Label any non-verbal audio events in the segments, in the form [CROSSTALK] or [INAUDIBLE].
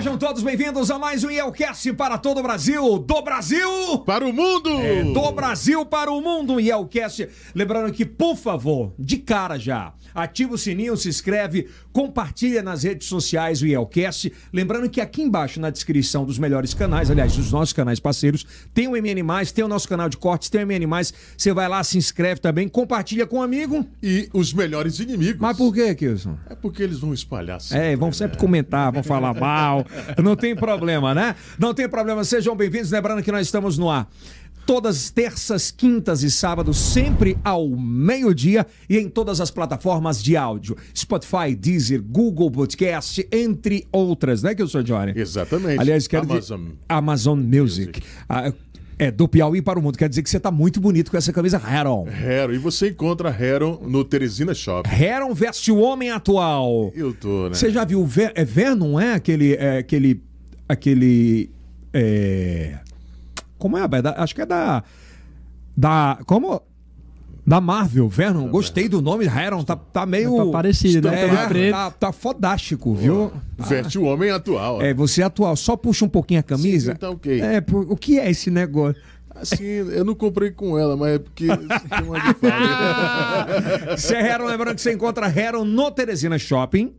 Sejam todos bem-vindos a mais um Yelcast para todo o Brasil, do Brasil para o mundo! É, do Brasil para o mundo, Yelcast. Lembrando que, por favor, de cara já, ativa o sininho, se inscreve, compartilha nas redes sociais o Yelcast. Lembrando que aqui embaixo na descrição dos melhores canais, aliás, dos nossos canais parceiros, tem o MN, tem o nosso canal de cortes, tem o MN. Você vai lá, se inscreve também, compartilha com um amigo. E os melhores inimigos. Mas por que, Kilson? É porque eles vão espalhar sempre. É, vão sempre né? comentar, vão falar mal. Não tem problema, né? Não tem problema. Sejam bem-vindos. Lembrando que nós estamos no ar todas terças, quintas e sábados, sempre ao meio-dia e em todas as plataformas de áudio. Spotify, Deezer, Google Podcast, entre outras, né, que eu sou Johnny? Exatamente. Aliás, quero Amazon. dizer, Amazon Music. Music. Ah, é, do Piauí para o mundo. Quer dizer que você está muito bonito com essa camisa Heron. Heron. E você encontra Heron no Teresina Shop. Heron veste o homem atual. Eu tô, né? Você já viu Ver, é Ver, não é aquele. É, aquele. Aquele. É... Como é? Acho que é da. Da. Como? Da Marvel, Venom. Gostei do nome, Heron. Tá, tá meio. Tá parecido, né? É, tá, tá fodástico, viu? Veste o homem atual. É, você é atual. Só puxa um pouquinho a camisa. Sim, tá ok. É, o que é esse negócio? Assim, eu não comprei com ela, mas é porque [LAUGHS] tem uma de Você é Heron, lembrando que você encontra Heron no Teresina Shopping.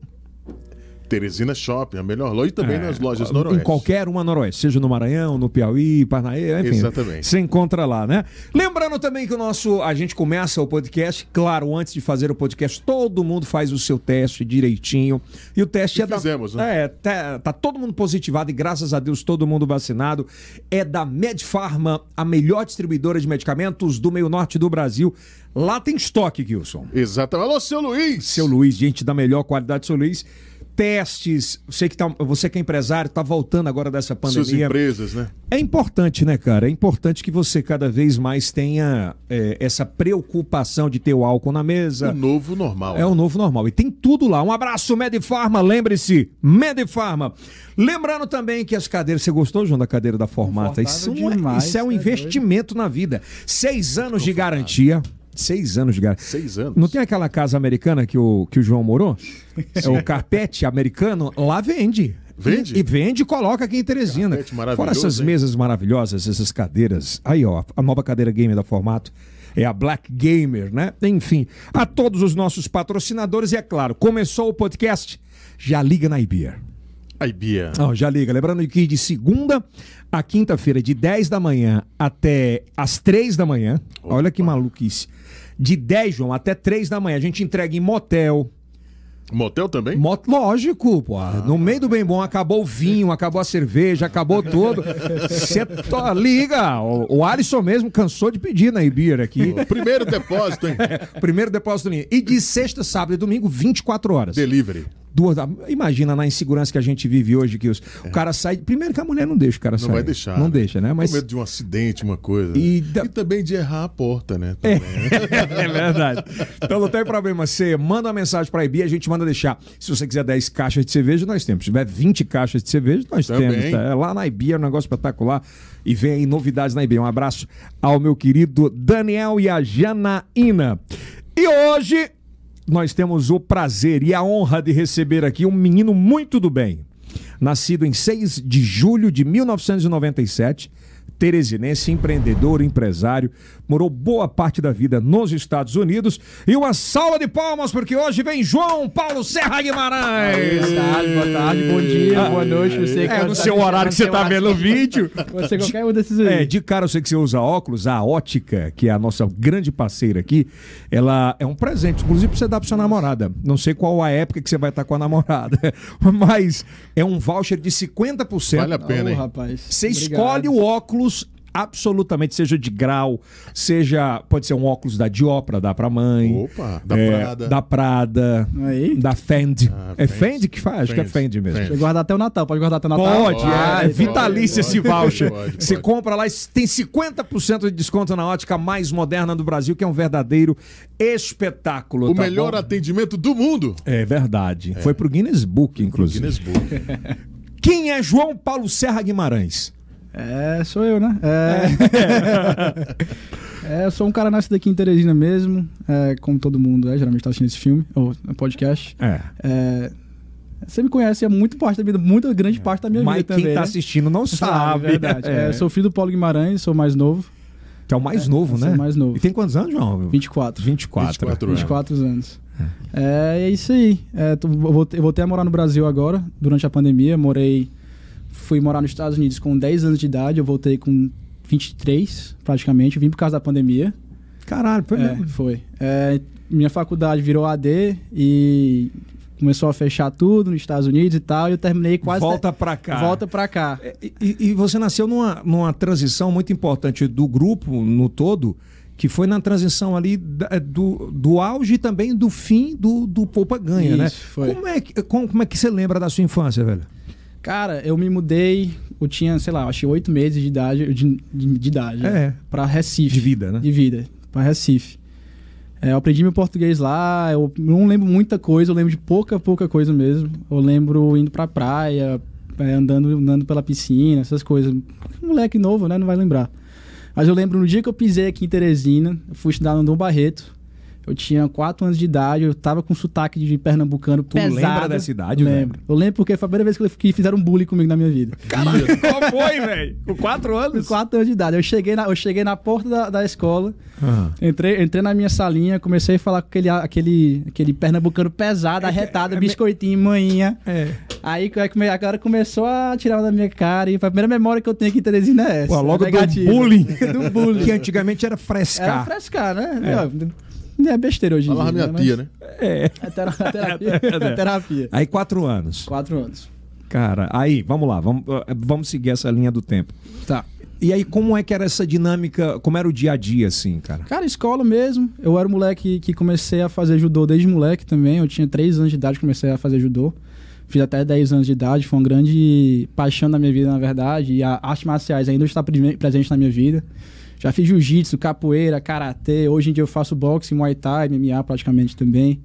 Teresina Shopping, a melhor loja, e também é, nas lojas Noroeste. Em qualquer uma Noroeste, seja no Maranhão, no Piauí, Parnaíba, enfim. Exatamente. Você encontra lá, né? Lembrando também que o nosso, a gente começa o podcast, claro, antes de fazer o podcast, todo mundo faz o seu teste direitinho. E o teste e é fizemos, da... né? É, tá, tá todo mundo positivado e graças a Deus todo mundo vacinado. É da Medfarma, a melhor distribuidora de medicamentos do meio norte do Brasil. Lá tem estoque, Gilson. Exatamente. Alô, seu Luiz! Seu Luiz, gente da melhor qualidade, seu Luiz testes. Você que, tá, você que é empresário, está voltando agora dessa pandemia. Suas empresas, né? É importante, né, cara? É importante que você cada vez mais tenha é, essa preocupação de ter o álcool na mesa. O novo normal. É o novo normal. E tem tudo lá. Um abraço, Medifarma. Lembre-se, Medifarma. Lembrando também que as cadeiras. Você gostou, João, da cadeira da Formata? Isso, demais, isso é um é investimento doido. na vida. Seis anos de garantia. Seis anos de garantia. Seis anos. Não tem aquela casa americana que o, que o João morou? é o carpete americano, lá vende. Vende? E, e vende e coloca aqui em Teresina. Fora essas hein? mesas maravilhosas, essas cadeiras. Aí, ó, a nova cadeira gamer da formato. É a Black Gamer, né? Enfim, a todos os nossos patrocinadores, e é claro, começou o podcast, já liga na Ibia. Ibia. Oh, já liga. Lembrando que de segunda a quinta-feira, de 10 da manhã até as 3 da manhã, Opa. olha que maluquice de 10, João, até 3 da manhã. A gente entrega em motel. Motel também? Mot Lógico, pô. Ah. No meio do bem bom, acabou o vinho, acabou a cerveja, acabou tudo. Você to... liga. O, o Alisson mesmo cansou de pedir na Ibir aqui. O primeiro depósito, hein? [LAUGHS] Primeiro depósito. E de sexta, sábado e domingo, 24 horas. Delivery. Duas, imagina na insegurança que a gente vive hoje, que os, é. o cara sai. Primeiro que a mulher não deixa o cara sair. Não vai deixar. Não né? deixa, né? Mas... Com medo de um acidente, uma coisa. E, da... e também de errar a porta, né? É. [LAUGHS] é, verdade. Então não tem problema. Você manda uma mensagem para a IBI, a gente manda deixar. Se você quiser 10 caixas de cerveja, nós temos. Se tiver 20 caixas de cerveja, nós também. temos. Tá? É lá na IBI é um negócio espetacular. E vem aí novidades na IBI. Um abraço ao meu querido Daniel e a Janaína. E hoje nós temos o prazer e a honra de receber aqui um menino muito do bem. Nascido em 6 de julho de 1997, teresinense, empreendedor, empresário, morou boa parte da vida nos Estados Unidos. E uma salva de palmas, porque hoje vem João Paulo Serra Guimarães. Boa tarde, boa tarde, bom dia, boa noite. Você é, no seu horário que você está vendo o vídeo. [LAUGHS] Você qualquer um desses aí. É, de cara eu sei que você usa óculos, a ótica, que é a nossa grande parceira aqui, ela é um presente, inclusive pra você dar pra sua namorada. Não sei qual a época que você vai estar com a namorada, [LAUGHS] mas é um voucher de 50%. Vale a pena, hein? Oh, rapaz. Você Obrigado. escolhe o óculos absolutamente, seja de grau, seja. Pode ser um óculos da Diopra, dá pra mãe. Opa, da é, Prada. Da Prada. Aí. Da Fendi. Ah, é Fendi que faz? Acho que é Fendi mesmo. Pode guardar até o Natal, pode guardar até o Natal? Pode, é, é vitalício esse voucher. Pode, pode, Você compra lá e tem 50% de desconto na ótica mais moderna do Brasil, que é um verdadeiro espetáculo. O tá melhor bom? atendimento do mundo. É verdade. É. Foi pro Guinness Book, inclusive. Guinness Book. Quem é João Paulo Serra Guimarães? É, sou eu, né? É... [LAUGHS] é, eu sou um cara nascido aqui em Teresina mesmo, é, como todo mundo é, geralmente tá assistindo esse filme, ou podcast. É. é Você me conhece há muito parte da vida, muito grande parte da minha Mas vida quem também. tá né? assistindo não [LAUGHS] sabe. é verdade. É. É, sou filho do Paulo Guimarães, sou mais novo. Que é o mais novo, sou né? mais novo. E tem quantos anos, João? 24. 24. 24 anos. 24 anos. É, é isso aí. É, eu voltei a morar no Brasil agora, durante a pandemia. Morei. Fui morar nos Estados Unidos com 10 anos de idade. Eu voltei com 23, praticamente. Vim por causa da pandemia. Caralho, foi É, mesmo. foi. É, minha faculdade virou AD e começou a fechar tudo nos Estados Unidos e tal. E eu terminei quase. Volta pra cá. Volta pra cá. E, e- e você nasceu numa, numa transição muito importante do grupo no todo, que foi na transição ali da- do, do auge e também do fim do, do Poupa Ganha, né? Isso, foi. Como é, que, como, como é que você lembra da sua infância, velho? Cara, eu me mudei. Eu tinha, sei lá, acho que 8 meses de idade. De, de- de idade. É. Pra Recife. De vida, né? De vida. Pra Recife. É, eu aprendi meu português lá. Eu não lembro muita coisa. Eu lembro de pouca, pouca coisa mesmo. Eu lembro indo pra praia, é, andando, andando pela piscina, essas coisas. Moleque novo, né? Não vai lembrar. Mas eu lembro no dia que eu pisei aqui em Teresina, eu fui estudar no Dom Barreto. Eu tinha 4 anos de idade, eu tava com sotaque de pernambucano Tu pesado. lembra dessa idade, velho? Lembro. Eu lembro porque foi a primeira vez que fizeram bullying comigo na minha vida. Caralho, qual foi, velho? Com quatro Com anos? 4 anos de idade. Eu cheguei na, eu cheguei na porta da, da escola, Ah. entrei, entrei na minha salinha, comecei a falar com aquele, aquele, aquele pernambucano pesado, arretado, é- biscoitinho, manhinha. É. Aí a cara começou a tirar da minha cara e a primeira memória que eu tenho aqui em Teresina é essa. Pô, logo é do bullying. [LAUGHS] do bullying. Que antigamente era Era frescar. frescar, né? É. é besteira hoje em Falava dia. minha né? tia, né? É. Mas É tera- [LAUGHS] terapia. É terapia. Aí quatro anos. Quatro anos. Cara, aí, vamos lá, vamos, eh, vamos seguir essa linha do tempo. Tá. E aí, como é que era essa dinâmica? Como era o dia a dia, assim, cara? Cara, escola mesmo. Eu era um moleque que comecei a fazer judô desde moleque também. Eu tinha 3 anos de idade comecei a fazer judô. Fiz até 10 anos de idade. Foi uma grande paixão da minha vida, na verdade. E a artes marciais ainda está pre- presente na minha vida. Já fiz jiu-jitsu, capoeira, karatê. Hoje em dia eu faço boxe, muay thai, MMA praticamente também.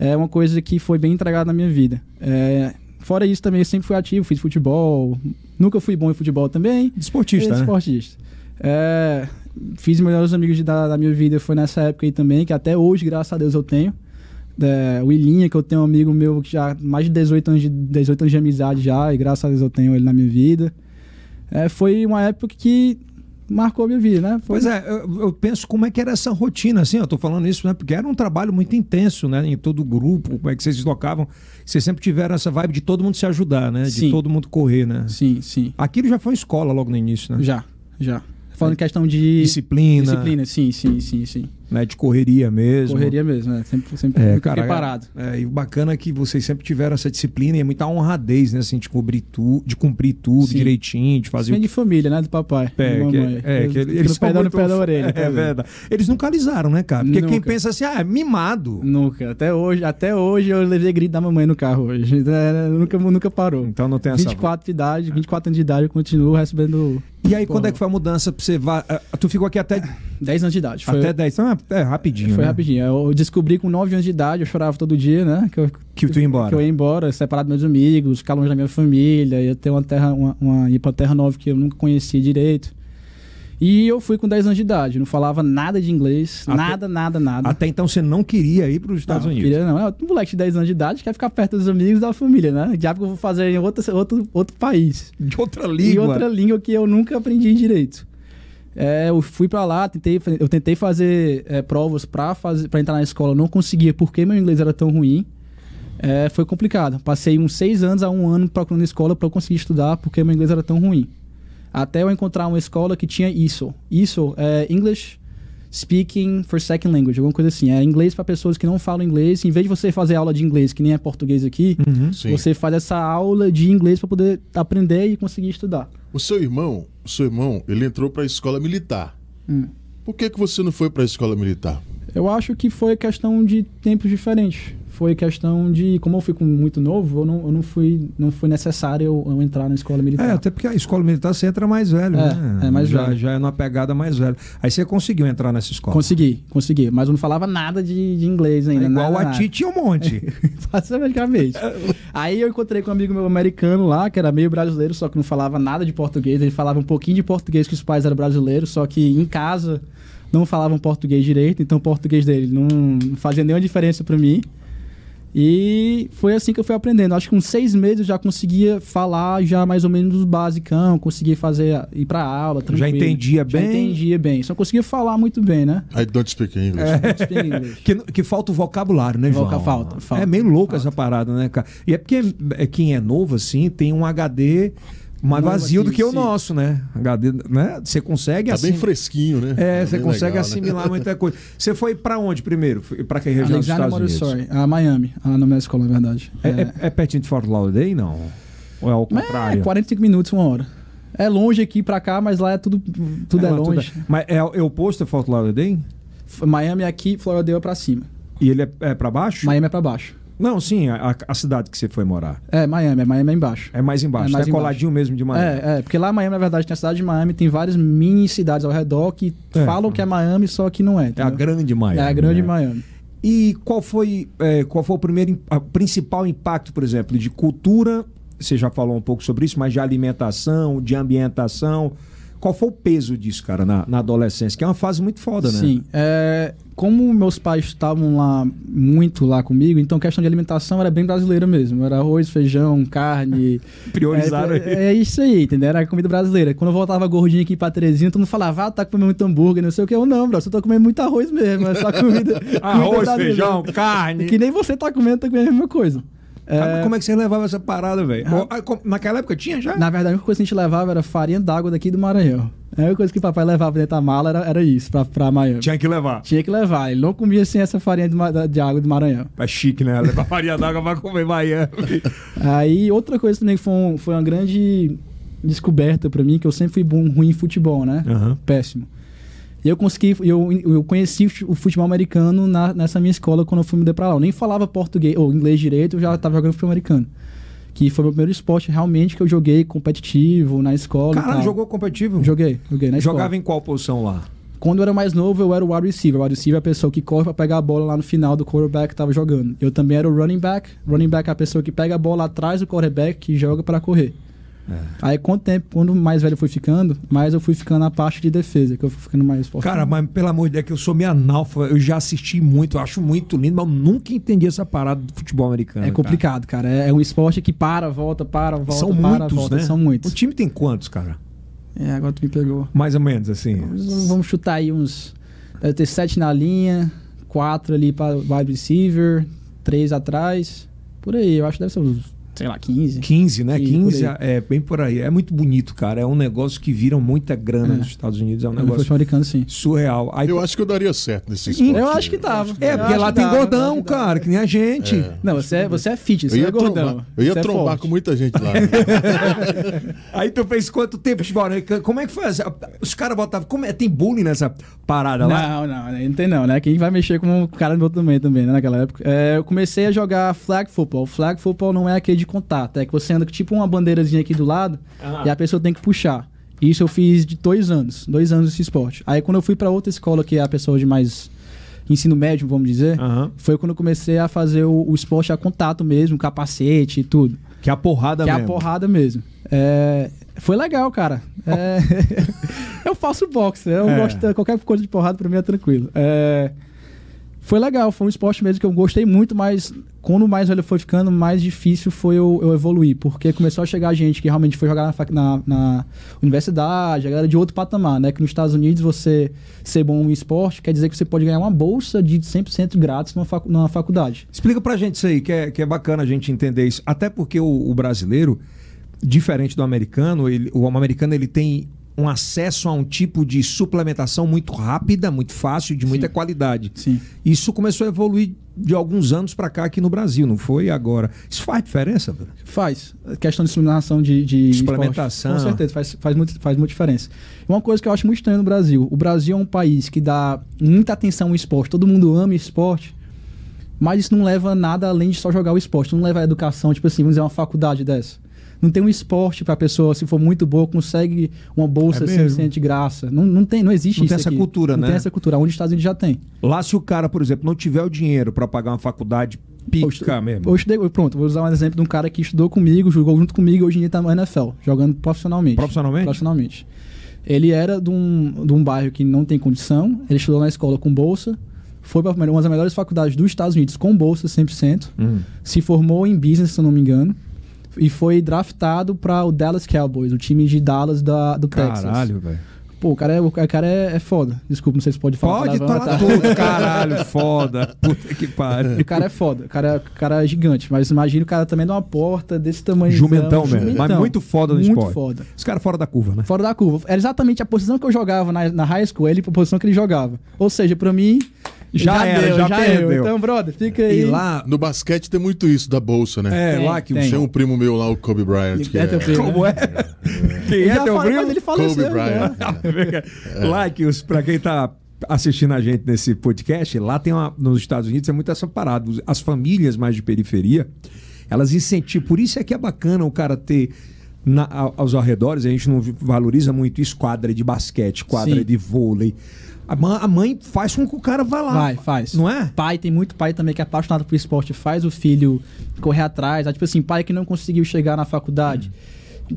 É uma coisa que foi bem entregada na minha vida. É, fora isso também eu sempre fui ativo, fiz futebol. Nunca fui bom em futebol também. Esportista, É, né? Esportista. É, fiz os melhores amigos de- da, da minha vida foi nessa época aí também, que até hoje, graças a Deus, eu tenho. É, o Ilinha, que eu tenho um amigo meu que já mais de 18 anos de, 18 anos de amizade já, e graças a Deus eu tenho ele na minha vida. É, foi uma época que marcou minha vida, né? Foi- Pois é, eu, eu penso como é que era essa rotina, assim, eu tô falando isso, né? Porque era um trabalho muito intenso, né? Em todo o grupo, como é que vocês se tocavam. Vocês sempre tiveram essa vibe de todo mundo se ajudar, né? De Sim. todo mundo correr, né? Sim, sim. Aquilo já foi escola logo no início, né? Já, já. Falando em questão de Disciplina, disciplina, sim, sim, sim, sim. Né? De correria mesmo. Correria mesmo, né? Sempre, sempre É, cara, fiquei parado. é, e o bacana é que vocês sempre tiveram essa disciplina e é muita honradez, né? Assim, de cobrir tudo, de cumprir tudo Sim. direitinho, de fazer Vem o de família, né? Do papai. É, da que, mamãe. é, que Eles- eles pé muito- pé da orelha. É vendo? verdade. Eles nunca alisaram, né, cara? Porque quem Nunca. pensa assim, ah, é mimado. Nunca. Até hoje, até hoje eu levei grito da mamãe no carro hoje. [LAUGHS] É, nunca, nunca parou. Então não tem essa. 24 de idade, 24 anos de idade, eu continuo recebendo E aí, quando é que foi a mudança pra você. va- ah, Tu ficou aqui até, [COUGHS] 10 anos de idade. Foi, até 10. Então é, rapidinho. foi né? rapidinho. Eu descobri com 9 anos de idade, eu chorava todo dia, né? Que eu, Que tu ia embora. Que eu ia embora, separado dos meus amigos, ficar longe da minha família, ia ter uma terra, uma, uma, ir pra terra nova que eu nunca conhecia direito. E eu fui com 10 anos de idade, não falava nada de inglês, Até- nada, nada, nada. Até então você não queria ir para os Estados não, Unidos. Queria, não. É um moleque de 10 anos de idade quer ficar perto dos amigos da família, né? Diabo que eu vou fazer em outro, outro, outro país. De outra E língua. outra língua que eu nunca aprendi direito. É, eu fui pra lá, tentei, eu tentei fazer é, provas pra entrar na escola, não conseguia porque meu inglês era tão ruim. É, foi complicado. Passei uns seis anos a um ano procurando escola pra eu conseguir estudar porque meu inglês era tão ruim. Até eu encontrar uma escola que tinha ISO. ISO é English Speaking for Second Language, alguma coisa assim. É inglês pra pessoas que não falam inglês. Em vez de você fazer aula de inglês, que nem é português aqui, Uhum. Você faz essa aula de inglês pra poder aprender e conseguir estudar. O seu irmão, seu irmão, ele entrou para a escola militar. Hum. Por que, que você não foi para a escola militar? Eu acho que foi questão de tempos diferentes. Foi questão de, como eu fui muito novo, eu não, eu não fui, não foi necessário eu, eu entrar na escola militar. É, até porque a escola militar você entra mais velho, É, né? é mais já, velho. Já é numa pegada mais velha. Aí você conseguiu entrar nessa escola. Consegui, consegui. Mas eu não falava nada de, de inglês É ainda. igual nada, a Titi tinha um monte. [LAUGHS] Basicamente. Aí eu encontrei com um amigo meu americano lá, que era meio brasileiro, só que não falava nada de português. Ele falava um pouquinho de português, que os pais eram brasileiros, só que em casa não falavam português direito, então o português dele não fazia nenhuma diferença pra mim. E foi assim que eu fui aprendendo. Acho que com seis meses eu já conseguia falar já mais ou menos os basicão, conseguia fazer, ir pra aula, tranquilo. Já entendia Já bem? entendia bem. Só conseguia falar muito bem, né? I don't speak English. [LAUGHS] Speak English. Que, que falta o vocabulário, né, João? Voca- falta, falta, é meio louco falta. essa parada, né, cara? E é porque é, quem é novo, assim, tem um HD mais vazio do que o nosso, né? HD, né? Você consegue Tá bem assim. fresquinho, né? É, Tá você bem consegue legal, né? assimilar muita coisa. Você foi pra onde primeiro? Pra que região dos Estados Unidos? A Miami, a nome da escola, na verdade. É, é, é pertinho de Fort Lauderdale, não? Ou é ao Mas contrário? É 45 minutos, uma hora. É longe aqui pra cá, mas lá é tudo, tudo é, lá longe. Mas é, é oposto a Fort Lauderdale? Miami é aqui, Florida é pra cima. E ele é, é pra baixo? Miami é pra baixo. Não, sim, a, a cidade que você foi morar. É, Miami, é Miami é embaixo. É mais embaixo, É mais é embaixo. coladinho mesmo de Miami. É, é, porque lá em Miami, na verdade, tem a cidade de Miami, tem várias mini cidades ao redor que É. falam que é Miami, só que não é. É a entendeu? grande Miami. É a grande né? Miami. E qual foi, é, qual foi o primeiro, im- a principal impacto, por exemplo, de cultura? Você já falou um pouco sobre isso, mas de alimentação, de ambientação. Qual foi o peso disso, cara, na, na adolescência? Que é uma fase muito foda, né? Sim. É, como meus pais estavam lá muito lá comigo, então a questão de alimentação era bem brasileira mesmo. Era arroz, feijão, carne. [LAUGHS] Priorizaram é, é, é isso aí, entendeu? Era comida brasileira. Quando eu voltava gordinho aqui pra Terezinha, todo mundo falava, ah, tá comendo muito hambúrguer, não sei o que. Eu não, bro, só tô comendo muito arroz mesmo. É só comida. [LAUGHS] Arroz, feijão, carne. Que nem você tá comendo, tá comendo a mesma coisa. É, Como é que você levava essa parada, velho? Naquela época tinha já? Na verdade, a única coisa que a gente levava era farinha d'água daqui do Maranhão. A única coisa que o papai levava dentro da mala era, era isso, pra, pra Miami. Tinha que levar. Tinha que levar. Ele não comia sem essa farinha de, de água do Maranhão. É chique, né? Levar [LAUGHS] farinha d'água pra comer Miami. Aí, outra coisa também que foi, um- foi uma grande descoberta pra mim, que eu sempre fui bom, ruim em futebol, né? Aham. Péssimo. E eu consegui, eu, eu conheci o futebol americano na- nessa minha escola quando eu fui mudar pra lá. Eu nem falava português ou inglês direito, eu já tava jogando futebol americano. Que foi o meu primeiro esporte realmente que eu joguei competitivo na escola. e Caralho, jogou competitivo? Joguei, joguei na escola. Jogava em qual posição lá? Quando eu era mais novo, eu era o wide receiver. O wide receiver é a pessoa que corre pra pegar a bola lá no final do quarterback que tava jogando. Eu também era o running back. Running back é a pessoa que pega a bola atrás do quarterback que joga pra correr. É. Aí, com o tempo, quando mais velho eu fui ficando, mais eu fui ficando na parte de defesa, que eu fui ficando mais forte. Cara, mas pelo amor de Deus, que eu sou meio analfa, eu já assisti muito, eu acho muito lindo, mas eu nunca entendi essa parada do futebol americano. é complicado, cara. É, é um esporte que para, volta, para, volta, São para, muitos, volta. né? São O muitos. time tem quantos, cara? É, agora tu me pegou. Mais ou menos, assim. Vamos chutar aí uns. Deve ter sete na linha, quatro ali para wide receiver, três atrás. Por aí, eu acho que deve ser uns, sei lá, 15. 15, né? Sim, 15 por aí. é bem por aí. É muito bonito, cara. É um negócio que vira muita grana É. nos Estados Unidos. É um negócio americano, sim. surreal. Aí, Eu acho que eu daria certo nesse esporte. Eu acho que tava. é, porque lá tem dava, gordão, dava. cara, que nem a gente. É. Não, você é, você é fit, você Eu é ia gordão. trombar, eu ia Você é trombar forte. com muita gente lá. [LAUGHS] Aí tu fez quanto tempo de americano? Como é que foi? Os caras botavam. Como é? Tem bullying nessa parada lá? Não, não, não tem não, né? Quem vai mexer com o cara do meu também, também, né, naquela época. É, eu comecei a jogar flag football. Flag football não é aquele de contato, é que você anda com tipo uma bandeirazinha aqui do lado Ah. e a pessoa tem que puxar. Isso eu fiz de dois anos, dois anos esse esporte. Aí quando eu fui pra outra escola, que é a pessoa de mais ensino médio, vamos dizer, Aham. foi quando eu comecei a fazer o, o esporte a contato mesmo, capacete e tudo. Que é a porrada Que é mesmo. a porrada mesmo. É, foi legal, cara. É, [LAUGHS] [LAUGHS] eu faço boxe, eu É. gosto de qualquer coisa de porrada pra mim é tranquilo. É, foi legal, foi um esporte mesmo que eu gostei muito, mas quando mais velho foi ficando, mais difícil foi eu, eu evoluir, porque começou a chegar gente que realmente foi jogar na, na, na universidade, a galera de outro patamar, né? Que nos Estados Unidos você ser bom em esporte quer dizer que você pode ganhar uma bolsa de 100% grátis numa, facu numa faculdade. Explica pra gente isso aí, que é, que é bacana a gente entender isso. Até porque o, o brasileiro, diferente do americano, ele- o americano ele tem um acesso a um tipo de suplementação muito rápida, muito fácil, de muita Sim. qualidade. Sim. Isso começou a evoluir de alguns anos pra cá aqui no Brasil, não foi agora. Isso faz diferença? velho? Faz. A questão de suplementação de, de Suplementação. esporte, com certeza, faz, faz, muito, faz muita diferença. Uma coisa que eu acho muito estranha no Brasil: o Brasil é um país que dá muita atenção ao esporte, todo mundo ama esporte, mas isso não leva a nada além de só jogar o esporte, não leva a educação, tipo assim, vamos dizer, uma faculdade dessa. Não tem um esporte pra pessoa, se for muito boa, consegue uma bolsa É mesmo? 100% de graça. Não, não, tem, não existe Não isso. tem essa aqui. cultura, não né? tem essa cultura. Onde os Estados Unidos já tem. Lá, se o cara, por exemplo, não tiver o dinheiro pra pagar uma faculdade Eu pica mesmo. Eu estudei, pronto, vou usar um exemplo de um cara que estudou comigo, jogou junto comigo, hoje em dia tá no NFL, jogando profissionalmente. Profissionalmente? Profissionalmente. Ele era de um, de um bairro que não tem condição, ele estudou na escola com bolsa, foi para uma das melhores faculdades dos Estados Unidos com bolsa 100%. Hum. Se formou em business, se eu não me engano. E foi draftado para o Dallas Cowboys, o time de Dallas da, do Texas. Caralho, velho. Pô, o cara, é, o cara é, é foda. Desculpa, não sei se pode falar. Pode falar tá? tudo, caralho, foda. Puta que pariu. O cara é foda, o cara, é- o cara é gigante. Mas imagina o cara também numa porta desse tamanho. Jumentão mesmo, mas muito foda no muito esporte. foda. Os caras fora da curva, né? Fora da curva. Era exatamente a posição que eu jogava na, na high school, ele a posição que ele jogava. Ou seja, pra mim. Já era, já perdeu. deu. Então, brother, fica aí. E lá. No basquete tem muito isso da bolsa, né? É, Tem, lá que tem. Tem um primo meu lá, o Kobe Bryant, que É é, teu primo. Como é? [LAUGHS] Quem é já teu primo? ele faleceu. Kobe Bryant. né? Lá que os, pra quem tá assistindo a gente nesse podcast, lá tem uma, nos Estados Unidos é muito essa parada. As famílias mais de periferia, elas incentivam. Por isso é que é bacana o cara ter na- aos arredores, a gente não valoriza muito isso, quadra de basquete, quadra Sim. de vôlei. A, mãe faz com que o cara vá lá. Vai, faz. Não é? Pai, tem muito pai também que é apaixonado por esporte, faz o filho correr atrás. Tipo assim, pai que não conseguiu chegar na faculdade.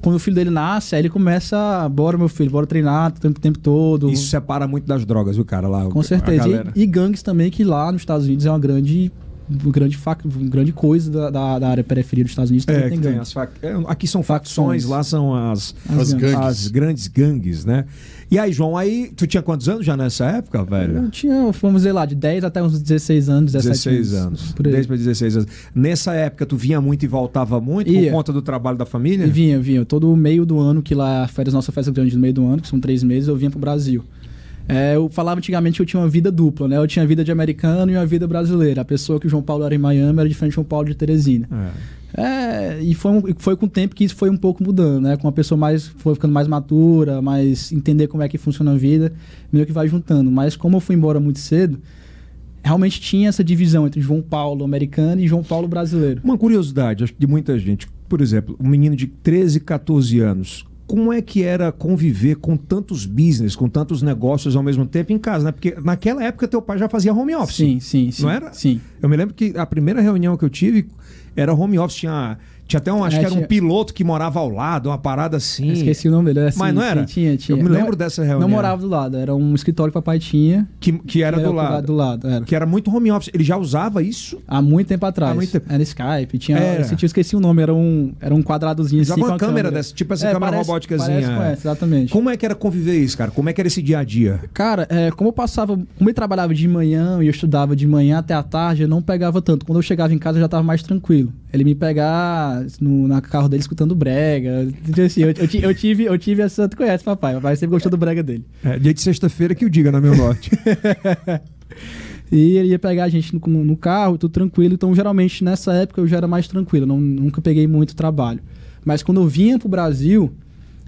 Quando o filho dele nasce, aí ele começa, bora meu filho, bora treinar o tempo, o tempo todo. Isso separa muito das drogas, o cara lá. o- Com a certeza. E, e gangues também, que lá nos Estados Unidos é uma grande, grande, fac, grande coisa da, da, da área periferia dos Estados Unidos. É, tem gangues. as fac- é, Aqui são facções, Facções. lá são as, As gangues. gangues. as grandes gangues, né? E aí, João, aí tu tinha quantos anos já nessa época, velho? Eu tinha, vamos dizer lá, de 10 até uns 16 anos, 17 16 anos. Por aí. 10 para 16 anos. Nessa época, tu vinha muito e voltava muito Ia. por conta do trabalho da família? E vinha, vinha. Todo meio do ano, que lá a férias, nossa festa grande no meio do ano, que são três meses, eu vinha pro Brasil. É, eu falava antigamente que eu tinha uma vida dupla, né? Eu tinha a vida de americano e uma vida brasileira. A pessoa que o João Paulo era em Miami era diferente do João Paulo de Teresina. É. É, e foi, foi com o tempo que isso foi um pouco mudando, né? Com a pessoa mais, foi ficando mais madura, mais entender como é que funciona a vida, meio que vai juntando. Mas como eu fui embora muito cedo, realmente tinha essa divisão entre João Paulo americano e João Paulo brasileiro. Uma curiosidade, acho que de muita gente. Por exemplo, um menino de 13, 14 anos. Como é que era conviver com tantos business, com tantos negócios ao mesmo tempo em casa, né? Porque naquela época teu pai já fazia home office. Sim, sim, sim. Não era? Sim. Eu me lembro que a primeira reunião que eu tive era home office, tinha, tinha até um, acho É, que era um tinha- piloto que morava ao lado, uma parada assim. Esqueci o nome dele. é, Mas não era? sim, tinha, tinha. Eu me Não- lembro dessa reunião. Não morava do lado, era um escritório que o papai tinha. Que, que era que do pro lado. Do lado, era. Que era muito home office. Ele já usava isso? Há muito tempo atrás. Há muito tempo. Era Skype, tinha. Era. Eu senti- eu esqueci o nome, era um, era um quadradozinho Usava assim. uma com a câmera dessa, tipo essa câmera parece- robóticazinha. Parece com essa, exatamente. Como é que era conviver isso, cara? Como é que era esse dia a dia? Cara, é, como eu passava, como ele trabalhava de manhã e eu estudava de manhã até a tarde, eu não pegava tanto. Quando eu chegava em casa, eu já estava mais tranquilo. Ele me pegar no na carro dele escutando brega. Assim, eu, eu eu tive, eu tive essa. Tu conhece, papai? Papai sempre gostou do brega dele. É, dia de sexta-feira que o diga na meu norte. [LAUGHS] E ele ia pegar a gente no, no carro, tudo tranquilo. Então, geralmente, nessa época eu já era mais tranquilo. Não, nunca peguei muito trabalho. Mas quando eu vinha pro Brasil,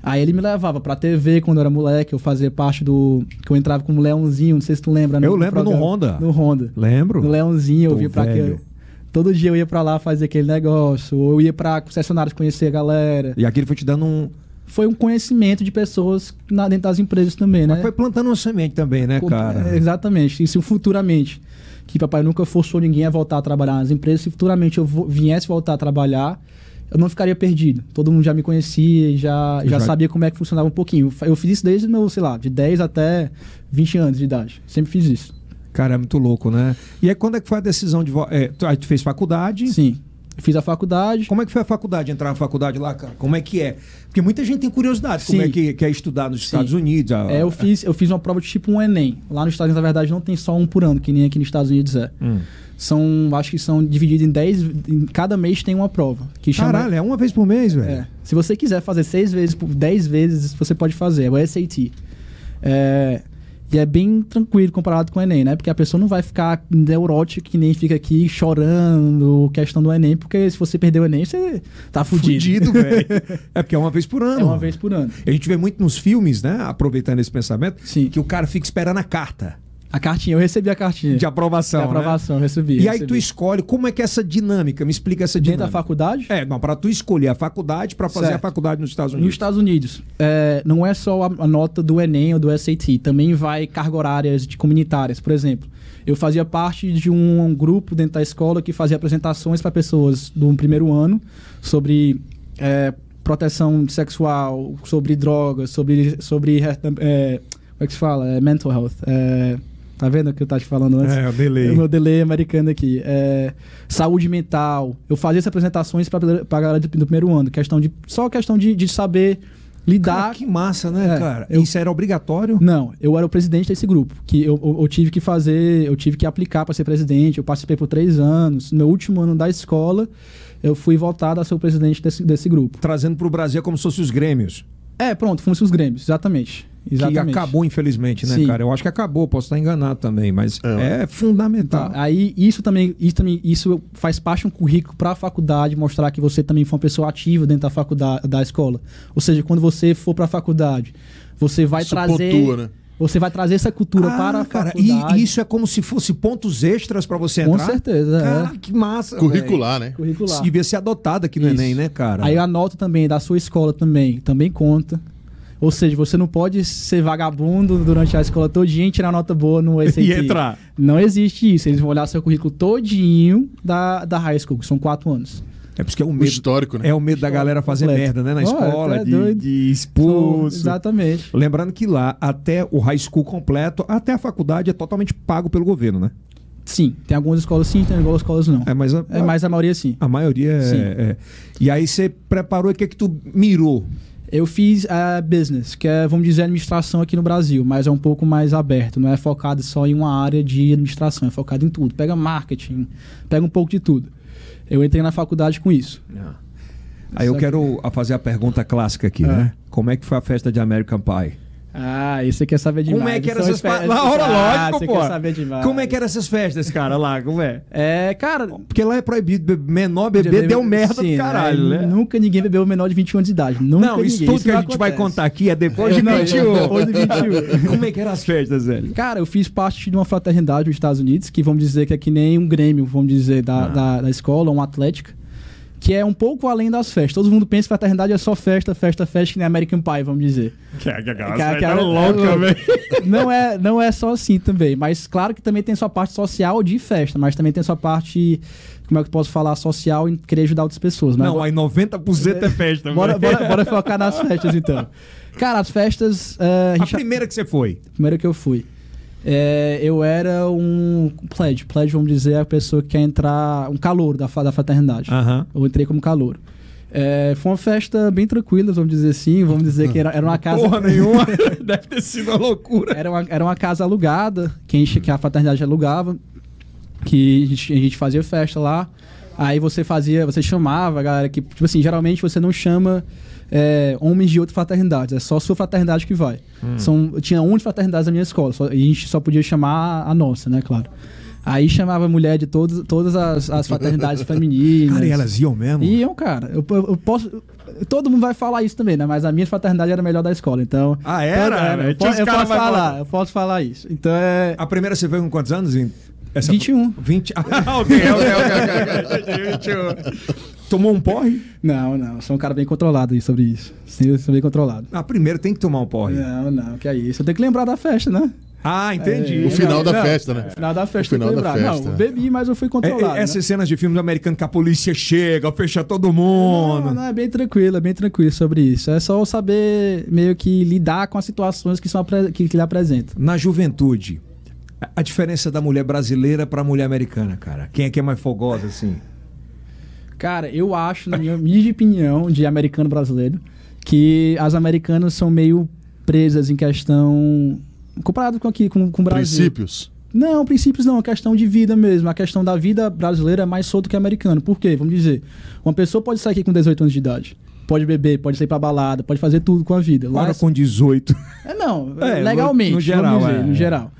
aí ele me levava pra TV quando eu era moleque. Eu fazia parte do. Que eu entrava com um leãozinho, não sei se tu lembra. Eu no lembro no programa. Honda. No Honda. Lembro? No Leãozinho, eu Tô via pra velho. Todo dia eu ia pra lá fazer aquele negócio. Ou eu ia pra concessionários conhecer a galera. E aquele foi te dando um. Foi um conhecimento de pessoas na, dentro das empresas também, né? Mas foi plantando uma semente também, né, Com- cara? é, Exatamente. E se futuramente, que papai nunca forçou ninguém a voltar a trabalhar nas empresas, se futuramente eu viesse voltar a trabalhar, eu não ficaria perdido. Todo mundo já me conhecia, já, já Já- sabia como é que funcionava um pouquinho. Eu fiz isso desde meu, sei lá, de 10 até 20 anos de idade. Sempre fiz isso. Cara, é muito louco, né? E aí, quando é que foi a decisão de. É, tu, aí tu fez faculdade? Sim. Fiz a faculdade. Como é que foi a faculdade, entrar na faculdade lá, cara? Como é que é? Porque muita gente tem curiosidade como Sim. é que, que é estudar nos Sim. Estados Unidos. a- É, eu, fiz, eu fiz uma prova de tipo um Enem. Lá nos Estados Unidos, na verdade, não tem só um por ano, que nem aqui nos Estados Unidos é. Hum. São, acho que são divididos em 10. Em cada mês tem uma prova. Que chama, Caralho, é uma vez por mês, velho. É. Se você quiser fazer seis vezes, por dez vezes, você pode fazer. É o SAT. É, e é bem tranquilo comparado com o Enem, né? Porque a pessoa não vai ficar neurótica que nem fica aqui chorando questão do Enem, porque se você perder o Enem, você tá fudido. Fudido, [LAUGHS] velho. É porque é uma vez por ano. É uma vez por ano. A gente vê muito nos filmes, né? Aproveitando esse pensamento, Sim. que o cara fica esperando a carta A cartinha, eu recebi a cartinha. de aprovação. De né? aprovação, eu recebi. E aí recebi. tu escolhe como é que é essa dinâmica? Me explica essa Dentro dinâmica. da faculdade? É, não, para tu escolher a faculdade para fazer Certo. a faculdade nos Estados Nos Unidos. Estados Unidos, é, não é só a, nota do Enem ou do SAT, também vai carga horárias de comunitárias. Por exemplo, eu fazia parte de um grupo dentro da escola que fazia apresentações para pessoas do primeiro ano sobre é, proteção sexual, sobre drogas, sobre, sobre é, como é que se fala? É, mental health. É, Tá vendo o que eu tava te falando antes? É, o delay. O meu delay americano aqui. É, saúde mental. Eu fazia essas apresentações pra, pra galera do, do primeiro ano. Questão de, só questão de, de saber lidar. Cara, que massa, né, É, cara? eu- Isso era obrigatório? Não, eu era o presidente desse grupo. Que eu, eu, eu tive que fazer, eu tive que aplicar para ser presidente. Eu participei por três anos. No meu último ano da escola, eu fui voltado a ser o presidente desse, desse grupo. Trazendo pro Brasil como se fossem os Grêmios. É, pronto, fomos os Grêmios, exatamente. Exatamente. Que acabou, infelizmente, né, Sim. cara? Eu acho que acabou, posso estar enganado também, mas é, É. fundamental. Tá, aí isso também, isso também isso faz parte de um currículo para a faculdade mostrar que você também foi uma pessoa ativa dentro da faculdade da escola. Ou seja, quando você for para a faculdade, você vai Isso trazer pontua, né? você vai trazer essa cultura Ah, para a cara, faculdade. e isso é como se fosse pontos extras pra você Com entrar? certeza, é. Cara, que massa, Curricular, né? velho. curricular. Isso devia ser adotado aqui no Isso. Enem, né, cara? Aí a nota também da sua escola também, também conta. Ou seja, você não pode ser vagabundo durante a escola todinha e tirar nota boa no [LAUGHS] SAT. E entrar. Não existe isso. Eles vão olhar seu currículo todinho da, da high school, que são quatro anos. É porque é o O medo, histórico, né? é o medo da galera fazer completo. merda, né, na Ó, escola, até de, doido. de expulso. Exatamente. Lembrando que lá, até o high school completo, até a faculdade é totalmente pago pelo governo, né? Sim, tem algumas escolas sim, tem algumas escolas não. É, mas a, É, mas a maioria sim. a maioria Sim. é, é. E aí você preparou e o que que tu mirou? Eu fiz a business, que é, vamos dizer, administração aqui no Brasil, mas é um pouco mais aberto, não é focado só em uma área de administração, é focado em tudo. Pega marketing, pega um pouco de tudo. Eu entrei na faculdade com isso. Aí eu quero fazer a pergunta clássica aqui, Ah. né? Como é que foi a festa de American Pie? Ah, e você quer saber demais. Como é que eram essas festas? Na hora, Ah, lógico, você pô. quer saber demais. Como é que eram essas festas, cara, lá? Como é? É, cara... Porque lá é proibido menor beber, deu merda Sim, do caralho, é, né? Nunca ninguém bebeu menor de 21 anos de idade. Nunca Não, isso ninguém. tudo que a gente vai acontece. contar aqui é depois de Não, 21. depois de 21. [LAUGHS] Como é que eram as festas, velho? Cara, eu fiz parte de uma fraternidade nos Estados Unidos, que vamos dizer que é que nem um Grêmio, vamos dizer, da, Ah. da, da escola, uma atlética, que é um pouco além das festas. Todo mundo pensa que fraternidade é só festa, festa, festa, que nem American Pie, vamos dizer. Que, que, que, Cara, cara, é- não, é, não é só assim também, mas claro que também tem sua parte social de festa, mas também tem sua parte, como é que eu posso falar, social em querer ajudar outras pessoas. Mas Não, aí 90% é festa. bora, velho. bora, bora focar nas festas então. Cara, as festas. eh, a A primeira que você foi. Primeiro que eu fui. É, eu era um pledge. Pledge, vamos dizer, é a pessoa que quer entrar, um calouro da, da fraternidade. Aham. Eu entrei como calouro. É, foi uma festa bem tranquila, vamos dizer assim. Vamos dizer que era, era uma casa. Porra nenhuma. [LAUGHS] Deve ter sido uma loucura. Era uma, era uma casa alugada, que a, que a fraternidade alugava, que a gente, a gente fazia festa lá. Aí você fazia, você chamava a galera que, tipo assim, geralmente você não chama é, homens de outras fraternidades, é só sua fraternidade que vai. São, tinha 11 fraternidades na minha escola, só, e a gente só podia chamar a nossa, né, claro. Aí chamava mulher de todos, todas as, as fraternidades [LAUGHS] femininas. Cara, e elas iam mesmo? Iam, cara. Eu, eu- eu posso. Todo mundo vai falar isso também, né? Mas a minha fraternidade era a melhor da escola, então. Ah, era? Velho? eu, posso, os eu posso falar, foda. eu posso falar isso. Então é. A primeira você veio com quantos anos? Essa 21. 20. [LAUGHS] Ah, ok, ok, ok. 21. Tomou um porre? Não, não. Sou um cara bem controlado aí sobre isso. Sim, sou bem controlado. Ah, primeiro tem que tomar um porre. Não, não, que é isso. Eu tenho que lembrar da festa, né? Ah, entendi. O final da não, festa, né? No final da festa, O final da lembrar. festa. Não, bebi, mas eu fui É, controlado. é, essas né? cenas de filmes americanos que a polícia chega, fecha todo mundo. Não, não, é bem tranquilo, é bem tranquilo sobre isso. É só eu saber meio que lidar com as situações que, são que, que lhe apresentam. Na juventude, a- a diferença da mulher brasileira pra mulher americana, cara. Quem é que é mais fogosa, assim? Cara, eu acho, na minha humilde opinião de americano brasileiro, que as americanas são meio presas em questão. Comparado com aqui, com, com o Brasil. Princípios. Não, princípios não, a questão de vida mesmo. A questão da vida brasileira é mais solta que a americana. Por quê? Vamos dizer, uma pessoa pode sair aqui com 18 anos de idade. Pode beber, pode sair pra balada, pode fazer tudo com a vida. Lá Agora é- com 18. é, não, É, legalmente. no- no geral, vamos dizer, é. no geral.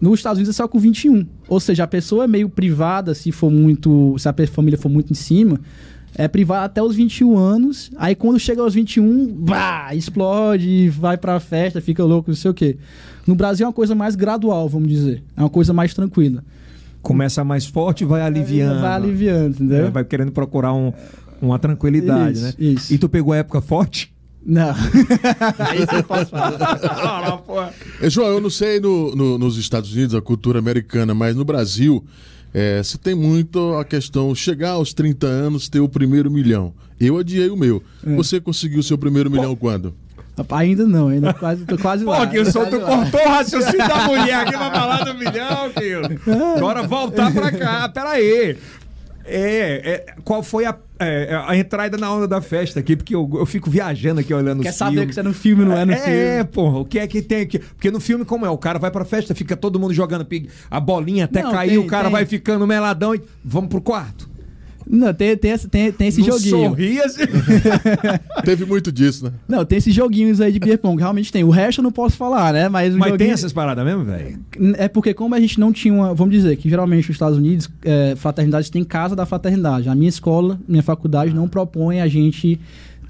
Nos Estados Unidos é só com 21. Ou seja, a pessoa é meio privada, se for muito. Se a família for muito em cima, é privada até os 21 anos. Aí quando chega aos 21, bah, explode, vai pra festa, fica louco, não sei o quê. No Brasil é uma coisa mais gradual, vamos dizer. É uma coisa mais tranquila. Começa mais forte e vai aliviando. Vai aliviando, entendeu? É, vai querendo procurar um- uma tranquilidade, Isso, né? isso. E tu pegou a época forte? Não. Aí você pode falar. Não, pô. É, João, eu não sei no- no- nos Estados Unidos, a cultura americana, mas no Brasil, é, se tem muito a questão chegar aos 30 anos, ter o primeiro milhão. Eu adiei o meu. É. Você conseguiu o seu primeiro milhão quando? Ainda não, ainda quase, tô quase Pô, lá. Gilson, tu cortou o raciocínio da mulher aqui pra falar do [LAUGHS] milhão, filho. Agora voltar pra cá. Peraí. É, é, qual foi a, é, a entrada na onda da festa aqui? Porque eu, eu fico viajando aqui olhando Quer os saber filmes. que você é no filme, não é no é, filme. É, porra, o que é que tem aqui? Porque no filme, como é? O cara vai pra festa, fica todo mundo jogando a bolinha até Não, cair, tem, o cara tem. vai ficando meladão e vamos pro quarto. Não, tem, tem, esse- tem, tem esse Não joguinho. sorria, [LAUGHS] assim. Teve muito disso, né? Não, tem esses joguinhos aí de beer pong, realmente tem. O resto eu não posso falar, né? Mas, o Mas tem joguinho- essas paradas mesmo, velho? É porque como a gente não tinha uma... Vamos dizer que geralmente nos Estados Unidos, é, fraternidades tem casa da fraternidade. A minha escola, minha faculdade não propõe a gente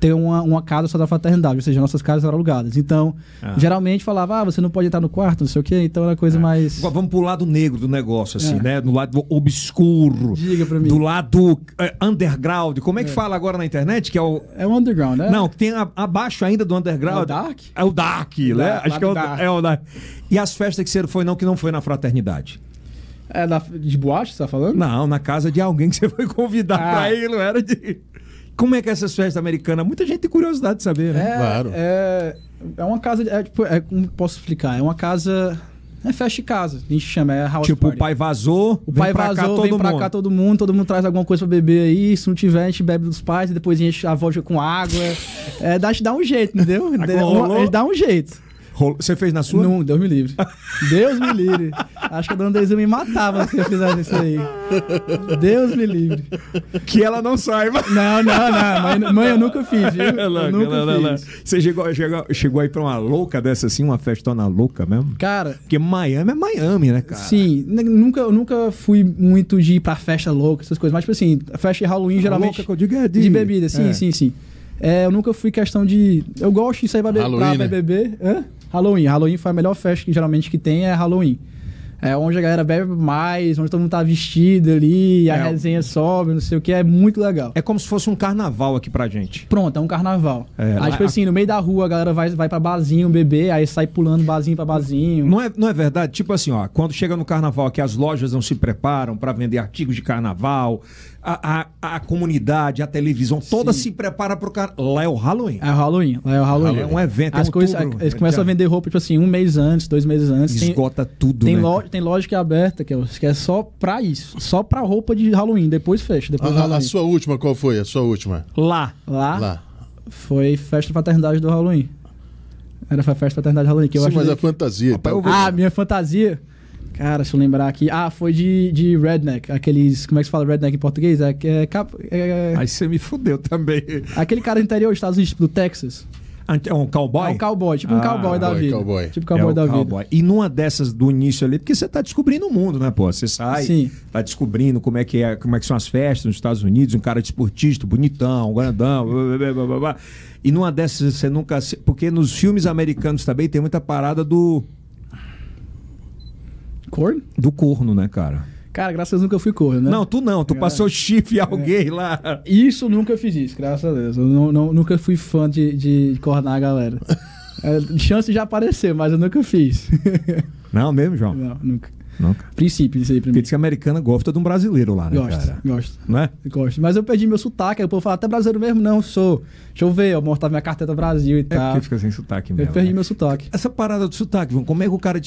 ter uma, uma casa só da fraternidade. Ou seja, nossas casas eram alugadas. Então, Ah. geralmente falava, ah, você não pode entrar no quarto, não sei o quê. Então era coisa mais... Agora Vamos pro lado negro do negócio, assim, É. né? Do lado obscuro. Diga pra mim. Do lado é, underground. Como é que fala agora na internet? Que é o. É o underground, né? Não, que tem a- abaixo ainda do underground. É o dark? É o dark, né? dark, Acho que é o, dark. é o dark. E as festas que você foi, não, que não foi na fraternidade? É da, de boate, você tá falando? Não, na casa de alguém que você foi convidar Ah. pra ir, não era de. Como é que é essas festas americanas? Muita gente tem curiosidade de saber, né? É, Claro. É, é uma casa. É, tipo, é, como posso explicar? É uma casa. É festa de casa. A gente chama, é house tipo, party. o pai vazou, O pai vem pra cá vazou, todo vem pra mundo. cá todo mundo, todo mundo traz alguma coisa pra beber aí. Se não tiver, a gente bebe dos pais e depois a gente a volta com água. É, dá, a gente dá um jeito, entendeu? [LAUGHS] A gente dá um jeito. Você fez na sua? Não, Deus me livre. Deus me livre. Acho que a dona Deise me matava se eu fizesse isso aí. Deus me livre. Que ela não saiba. Não, não, não. Mãe, mãe eu nunca fiz, viu? É Eu nunca não, não, não. fiz. Você chegou, chegou, chegou aí pra uma louca dessa assim, uma festona louca mesmo? Cara, Porque Miami é Miami, né, cara? Sim, nunca, eu nunca fui muito de ir pra festa louca, essas coisas. Mas, tipo assim, a festa de Halloween geralmente. louca que eu digo é de... bebida, sim, é. sim, sim. É, eu nunca fui questão de. Eu gosto de sair pra, be Halloween, pra né? beber. Hã? Halloween. Halloween foi a melhor festa que geralmente que tem, é Halloween. É onde a galera bebe mais, onde todo mundo tá vestido ali, a É. resenha sobe, não sei o que, é muito legal. É como se fosse um carnaval aqui pra gente. Pronto, é um carnaval. É, aí, tipo assim, no meio da rua a galera vai, vai pra barzinho beber, aí sai pulando barzinho pra barzinho. Não é, não é verdade? Tipo assim, ó, quando chega no carnaval que as lojas não se preparam pra vender artigos de carnaval, a, a, a comunidade, a televisão, toda se prepara pro carnaval. Lá é o Halloween. É o Halloween, lá é o Halloween. É um evento, é As coisas, outubro. eles começam a vender roupa, tipo assim, um mês antes, dois meses antes. Tem, Esgota tudo, tem, né? loja, tem loja que é aberta, que é, que é só pra isso. Só pra roupa de Halloween. Depois fecha, depois A, a- a sua última, qual foi? A sua última? Lá. Lá, Lá. foi festa de fraternidade do Halloween. Era a festa de fraternidade do Halloween. Que eu Sim, acho mas que- a fantasia. Rapaz, então. eu Ah, minha fantasia. Cara, deixa eu lembrar aqui. Ah, foi de, de redneck. Aqueles. Como é que se fala redneck em português? É, é, cap- é- Aí você me fudeu também. aquele cara do interior dos Estados Unidos, do Texas. É um cowboy? É um cowboy, tipo um Ah, cowboy da vida. cowboy. Tipo cowboy É da vida. cowboy. E numa dessas do início ali, porque você tá descobrindo o mundo, né, pô? Você sai, Sim. tá descobrindo como é que é, como é que são as festas nos Estados Unidos, um cara desportista, bonitão, grandão, blá, blá, blá, blá, blá. E numa dessas você nunca, porque nos filmes americanos também tem muita parada do Corno? do corno, né, cara? Cara, graças a Deus nunca fui corno, né? Não, tu não, tu É. passou chifre em alguém lá. Isso nunca fiz isso, graças a Deus. Eu não, não- nunca fui fã de, de cornar a galera. [LAUGHS] É, chance de aparecer, mas eu nunca fiz. Não, mesmo, João? não, nunca. Não, cara. Princípio isso aí pra mim. diz que a americana gosta de um brasileiro lá, né, Gosto, cara? gosto. Não é? Gosto. Mas eu perdi meu sotaque, aí o povo fala, até brasileiro mesmo? Não, sou. Deixa eu ver, eu mostrar minha carteira Brasil e É tal. porque fica sem sotaque Eu mesmo. perdi né? meu sotaque. Essa parada do sotaque, João, como é que o cara.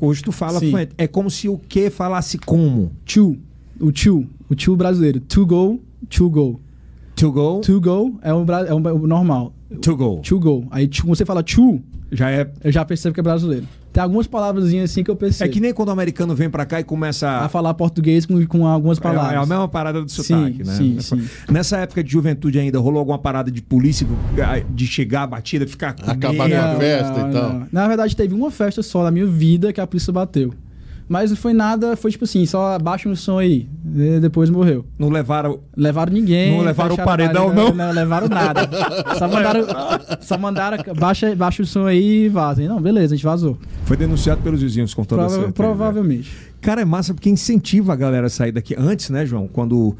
Hoje tu fala fluente. É como se o que falasse como? Tio. O tio. O tio brasileiro. To go, to go. To go, To go é o, bra- é o, o normal. to go. To go. Aí tio, quando você fala to, Já é. eu já percebo que é brasileiro. Tem algumas palavras assim que eu percebo. É que nem quando o americano vem pra cá e começa A falar português com, com algumas palavras. É a mesma parada do sotaque, né? sim, sim. Nessa época de juventude ainda, rolou alguma parada de polícia de chegar a batida, ficar com Acabar com a festa e tal. não. Na verdade, teve uma festa só na minha vida que a polícia bateu. Mas não foi nada, foi tipo assim, só abaixa um som aí. E depois morreu. Não levaram. Levaram ninguém. Não levaram o paredão, não? Não, levaram nada. [LAUGHS] só mandaram. só mandaram. Baixa, baixa o som aí e vazem. Não, beleza, a gente vazou. Foi denunciado pelos vizinhos com toda Prova- certeza. provavelmente. Cara, é massa porque incentiva a galera a sair daqui. Antes, né, João? Quando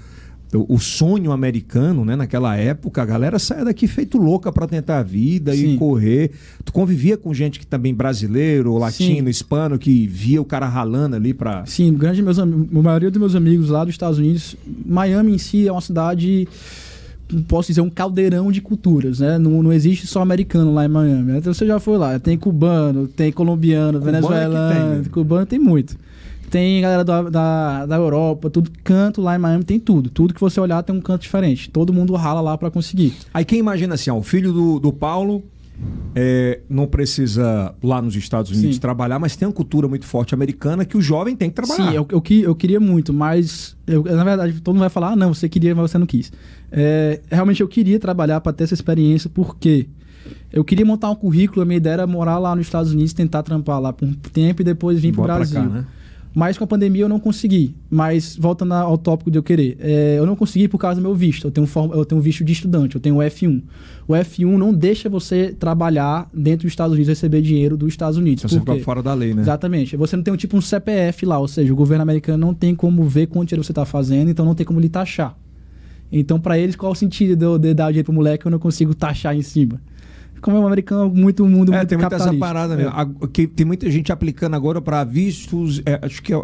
o, sonho americano, né, naquela época, a galera saia daqui feito louca pra tentar a vida e Sim. correr. Tu convivia com gente que também brasileiro, latino, Sim. hispano, que via o cara ralando ali pra. Sim, grande meus, a maioria dos meus amigos lá dos Estados Unidos, Miami em si é uma cidade posso dizer, um caldeirão de culturas, né? Não, não existe só americano lá em Miami. Então você já foi lá, tem cubano, tem colombiano, Cubano é venezuelano, tem. cubano tem muito. Tem galera da, da, da Europa, tudo canto lá em Miami tem tudo. Tudo que você olhar tem um canto diferente. Todo mundo rala lá pra conseguir. Aí quem imagina assim, ó, o filho do, do Paulo é, não precisa lá nos Estados Unidos Sim. trabalhar, mas tem uma cultura muito forte americana que o jovem tem que trabalhar. Sim, eu, eu, eu queria muito, mas eu- na verdade todo mundo vai falar, ah, não, você queria, mas você não quis. É, realmente eu queria trabalhar para ter essa experiência, porque eu queria montar um currículo, a minha ideia era morar lá nos Estados Unidos, tentar trampar lá por um tempo e depois vir para o Brasil. cá, né? Mas com a pandemia eu não consegui. Mas voltando ao tópico de eu querer, é, eu não consegui por causa do meu visto. Eu tenho, form- eu tenho um visto de estudante, eu tenho o F1. O F1 não deixa você trabalhar dentro dos Estados Unidos, receber dinheiro dos Estados Unidos. Se você ficar fora da lei, né? Exatamente. Você não tem um tipo um CPF lá, ou seja, o governo americano não tem como ver quanto dinheiro você está fazendo, então não tem como lhe taxar. Então, para eles, qual o sentido de eu de dar o dinheiro pro moleque que eu não consigo taxar em cima? Como é um americano, muito mundo É, muito tem muita essa parada mesmo. É. A- que tem muita gente aplicando agora para vistos, é, acho que é,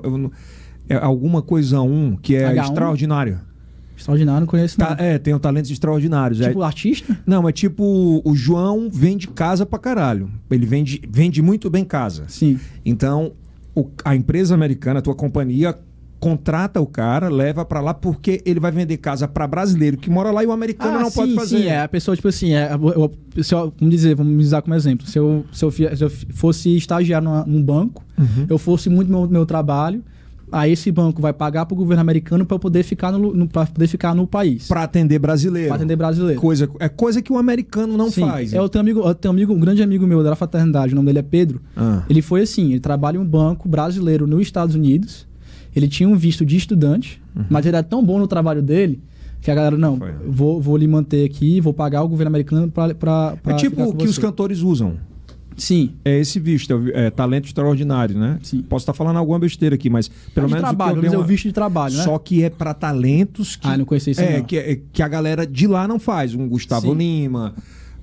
é alguma coisa um, que é H1? extraordinário. Extraordinário, não conheço Tá, não. é, tem um talentos extraordinários. é. Tipo artista? Não, é tipo o João vende casa pra caralho. Ele vende, vende muito bem casa. Sim. Então, o- a empresa americana, a tua companhia, contrata o cara, leva pra lá porque ele vai vender casa pra brasileiro que mora lá e o americano não Ah, sim, pode fazer. Sim, é. A pessoa, tipo assim, é, eu- se eu- vamos dizer, vamos usar como exemplo. Se eu, se eu, se eu fosse estagiário numa- num banco, Uhum. eu fosse muito meu, meu trabalho, aí esse banco vai pagar pro governo americano para poder ficar no, no para poder ficar no país, Pra atender brasileiro. para atender brasileiro. Coisa, é coisa que o americano não Sim. faz. É, eu tenho amigo, eu tenho um amigo, um grande amigo meu da fraternidade, o nome dele é Pedro. Ah. Ele foi assim, ele trabalha em um banco brasileiro nos Estados Unidos. Ele tinha um visto de estudante, mas ele era tão bom no trabalho dele que a galera, não, Uhum. Foi. vou, vou lhe manter aqui, vou pagar o governo americano pra, pra, É tipo o que os você. cantores usam. Sim. É esse visto, é, é talento extraordinário, né? Sim. Posso estar falando alguma besteira aqui, mas pelo de menos. o que trabalho, eu uma- o visto de trabalho, né? Só que é pra talentos que. Ah, não conhecia isso é, não. que, é- que a galera de lá não faz. Um Gustavo Sim. Lima.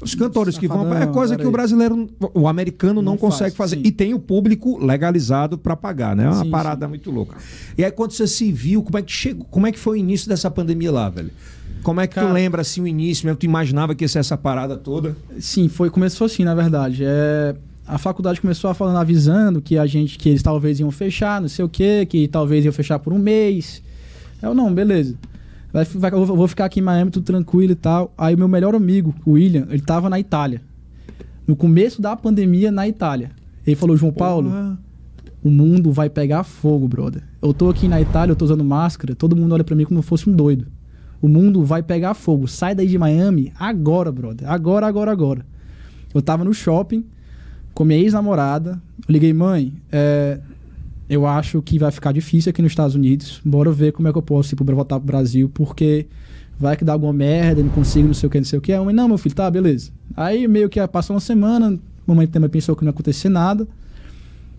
Os cantores que vão. É coisa que o brasileiro, o americano não, Não consegue faz, fazer. sim. E tem o público legalizado pra pagar, né? É uma Sim, parada muito louca. E aí, quando você se viu, como é que chegou? Como é que foi o início dessa pandemia lá, velho? Como é que tu Cara- lembra assim o início mesmo? Tu imaginava que ia ser essa parada toda? Sim, foi, começou assim, na verdade. É, a faculdade começou a falando, avisando que a gente, que eles talvez iam fechar, não sei o quê, que talvez iam fechar por um mês. Eu, não, beleza. Vai, vai, eu vou ficar aqui em Miami, tudo tranquilo e tal. Aí o meu melhor amigo, o William, ele tava na Itália. No começo da pandemia, na Itália. Ele falou, João Paulo, Porra. o mundo vai pegar fogo, brother. Eu tô aqui na Itália, eu tô usando máscara, todo mundo olha pra mim como se eu fosse um doido. O mundo vai pegar fogo. Sai daí de Miami agora, brother. Agora, agora, agora. Eu tava no shopping com minha ex-namorada. Eu liguei, mãe, é, eu acho que vai ficar difícil aqui nos Estados Unidos. Bora ver como é que eu posso ir pro, voltar pro Brasil, porque vai que dá alguma merda, não consigo, não sei o que, não sei o que. A mãe, não, meu filho, tá, beleza. Aí meio que passou uma semana, mamãe também pensou que não ia acontecer nada.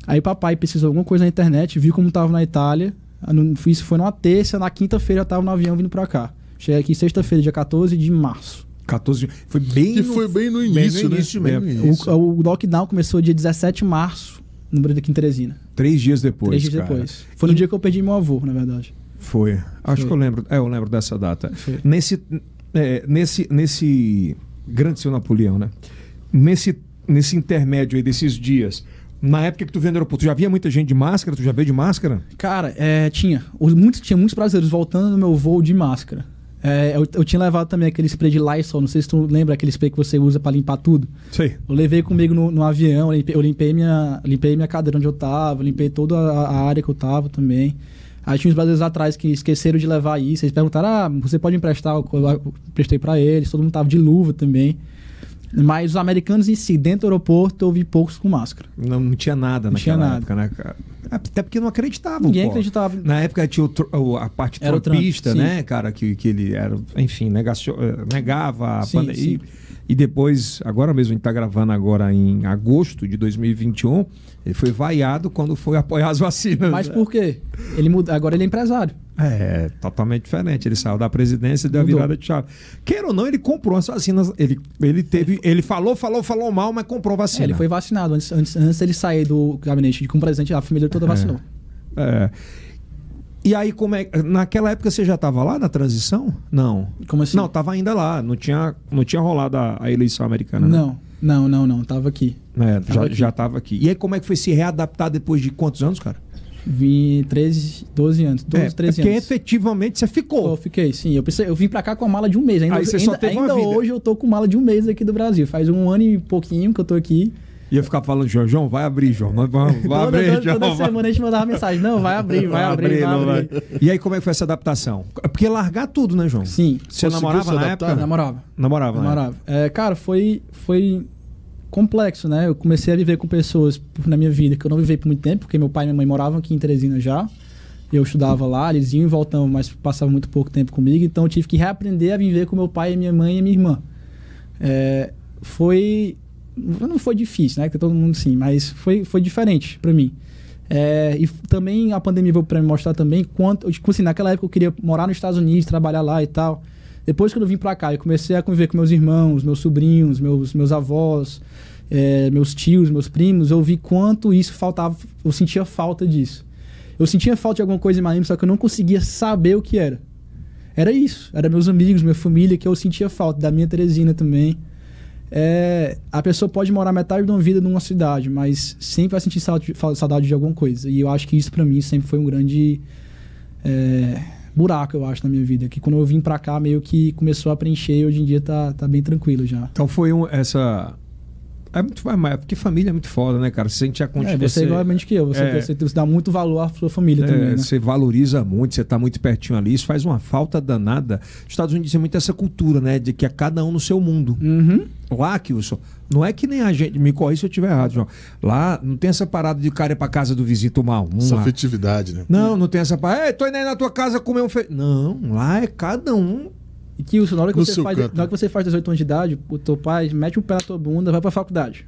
Aí papai pesquisou alguma coisa na internet, viu como tava na Itália. Ah, no- Isso foi numa terça, na quinta-feira eu tava no avião vindo pra cá. Cheguei aqui sexta-feira, dia 14 de março. 14 de- Foi bem. Que no- foi bem no bem início, no né? início Bem mesmo. no início. O, o lockdown começou dia 17 de março, no Brasil aqui em Teresina. Três dias depois. Três dias cara. depois. Foi no dia que eu perdi meu avô, na verdade. Foi. Acho Foi. que eu lembro. É, eu lembro dessa data. Foi. Nesse, é, nesse, nesse grande seu Napoleão, né? Nesse, nesse intermédio aí desses dias, na época que tu veio no aeroporto, tu já via muita gente de máscara? Tu já veio de máscara? Cara, é, tinha. Os, muitos, tinha muitos brasileiros voltando no meu voo de máscara. É, eu, eu tinha levado também aquele spray de Lysol, não sei se tu lembra aquele spray que você usa pra limpar tudo. Sei. Eu levei comigo no, no avião, eu limpei, eu limpei minha, limpei minha cadeira onde eu tava, limpei toda a, a área que eu tava também. Aí tinha uns brasileiros atrás que esqueceram de levar isso. Eles perguntaram: ah, você pode emprestar? Eu eu emprestei pra eles, todo mundo tava de luva também. Mas os americanos em si, dentro do aeroporto, eu vi poucos com máscara. Não, não tinha nada Não naquela tinha nada. época, né, cara? Até porque não acreditavam. Ninguém pô. acreditava. Na época tinha o a parte Era Trump, né, cara? Que, que ele era, enfim, negacio- eh, negava a pandemia. E depois, agora mesmo, a gente tá gravando agora em agosto de 2021, ele foi vaiado quando foi apoiar as vacinas. Mas por quê? Ele muda, agora ele é empresário. É, totalmente diferente. Ele saiu da presidência e deu a virada de chave. Queira ou não, ele comprou as vacinas. Ele, ele teve. Ele falou, falou, falou mal, mas comprou É, vacina. ele foi vacinado. Antes, antes, antes dele sair do gabinete de com presente, a família toda vacinou. É. E aí, como é. Naquela época você já estava lá na transição? Não. Como assim? Não, estava ainda lá. Não tinha, não tinha rolado a, a eleição americana, né? Não, não, não, não. Tava aqui. É, Tava já, aqui. já tava aqui. E aí, como é que foi se readaptar depois de quantos anos, cara? Vim 13, 12 anos. 12, é, 13 porque anos. efetivamente você ficou. Eu fiquei, sim. Eu, pensei, eu vim pra cá com a mala de um mês. Ainda, Aí você ainda, só teve uma ainda vida. hoje eu tô com mala de um mês aqui do Brasil. Faz um ano e pouquinho que eu tô aqui. Ia ficar falando, João, João, vai abrir, João. Vamos, vai toda, abrir, toda, João. toda vai- semana a gente mandava mensagem. Não, vai abrir, vai, abrir, vai não abrir. E aí, como é que foi essa adaptação? É Porque largar tudo, né, João? Sim, Você Conseguiu namorava se na adaptar? época? namorava. Namorava, né? Namorava. É, cara, foi, foi complexo, né? Eu comecei a viver com pessoas na minha vida que eu não vivi por muito tempo, porque meu pai e minha mãe moravam aqui em Teresina já. Eu estudava lá, eles iam e voltavam, mas passavam muito pouco tempo comigo, então eu tive que reaprender a viver com meu pai, minha mãe e minha irmã. É, foi. Não foi difícil, né? Que todo mundo sim, mas foi, foi diferente pra mim. É, e também a pandemia veio pra me mostrar também quanto. Tipo assim, naquela época eu queria morar nos Estados Unidos, trabalhar lá e tal. Depois que eu vim pra cá, eu comecei a conviver com meus irmãos, meus sobrinhos, meus, meus avós, é, meus tios, meus primos. Eu vi quanto isso faltava. Eu sentia falta disso. Eu sentia falta de alguma coisa em Miami, só que eu não conseguia saber o que era. Era isso. Era meus amigos, minha família, que eu sentia falta. Da minha Teresina também. É, a pessoa pode morar metade de uma vida numa cidade, mas sempre vai sentir saudade, saudade de alguma coisa. E eu acho que isso pra mim sempre foi um grande é, buraco, eu acho, na minha vida. Que quando eu vim pra cá, meio que começou a preencher e hoje em dia tá, tá bem tranquilo já. Então foi um, essa. É muito, é, porque família é muito foda, né, cara? Você sente a É, continuidade. você é igualmente que eu. Você, é. você dá muito valor à sua família também, né? Você valoriza muito, você tá muito pertinho ali, isso faz uma falta danada. Os Estados Unidos tem muito essa cultura, né? De que é cada um no seu mundo. Uhum. Lá, Kilson, não é que nem a gente. Me corri se eu estiver errado, João. Lá não tem essa parada de o cara ir pra casa do vizinho tomar um. Essa lá. afetividade, né? Não, não tem essa parada. Ei, tô indo aí na tua casa comer um fe... Não, lá é cada um. E Kilson, na hora, que No você faz, canto. na hora que você faz 18 anos de idade, o teu pai mete um pé na tua bunda, vai pra faculdade.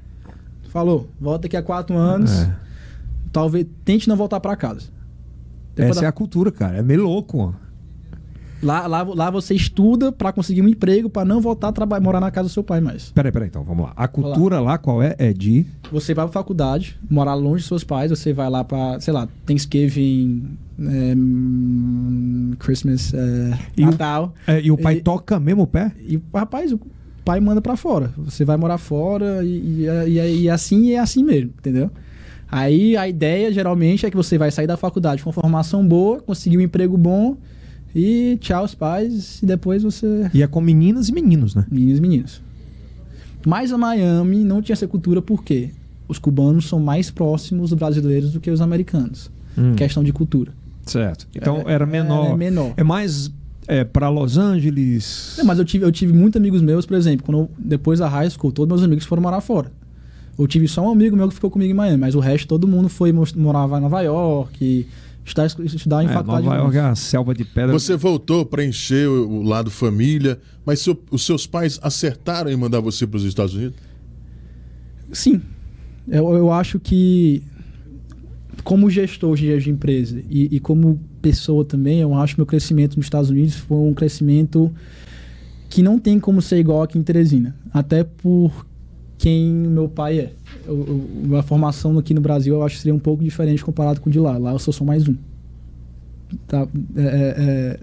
Falou, volta daqui a 4 anos. É. Talvez tente não voltar pra casa. Depois Essa da- é a cultura, cara. É meio louco. ó. Lá, lá, lá você estuda pra conseguir um emprego, pra não voltar a trabalhar, morar na casa do seu pai mais. Peraí, peraí, então, vamos lá. A cultura lá, qual é? É de. Você vai pra faculdade, morar longe dos seus pais, você vai lá pra, sei lá, Thanksgiving, é, hum, Christmas, é, E o- Natal. é, e o pai E- toca mesmo o pé? E, rapaz, o pai manda pra fora. Você vai morar fora e, e, e, e assim é assim mesmo, entendeu? Aí a ideia geralmente é que você vai sair da faculdade com uma formação boa, conseguir um emprego bom e tchau os pais e depois você. E é com meninas e meninos, né? Meninos e meninas. Mas a Miami não tinha essa cultura porque os cubanos são mais próximos dos brasileiros do que os americanos. Hum. Questão de cultura. Certo. Então É- era menor. É menor. É mais é, para Los Angeles. Não, mas eu tive, eu tive muitos amigos meus, por exemplo, quando eu- depois da high school, todos meus amigos foram morar fora. Eu tive só um amigo meu que ficou comigo em Miami, mas o resto todo mundo foi morava em Nova York, estudar, estudar em É, faculdade. Nova York é juntos. a selva de pedra. Você voltou para encher o, lado família, mas seu- os seus pais acertaram em mandar você para os Estados Unidos? Sim. Eu, eu acho que, como gestor hoje em dia de empresa e, e como pessoa também, eu acho que meu crescimento nos Estados Unidos foi um crescimento que não tem como ser igual aqui em Teresina. Até por quem meu pai é. Eu- eu- a formação aqui no Brasil eu acho que seria um pouco diferente comparado com o de lá. Lá eu sou só mais um. Tá, é,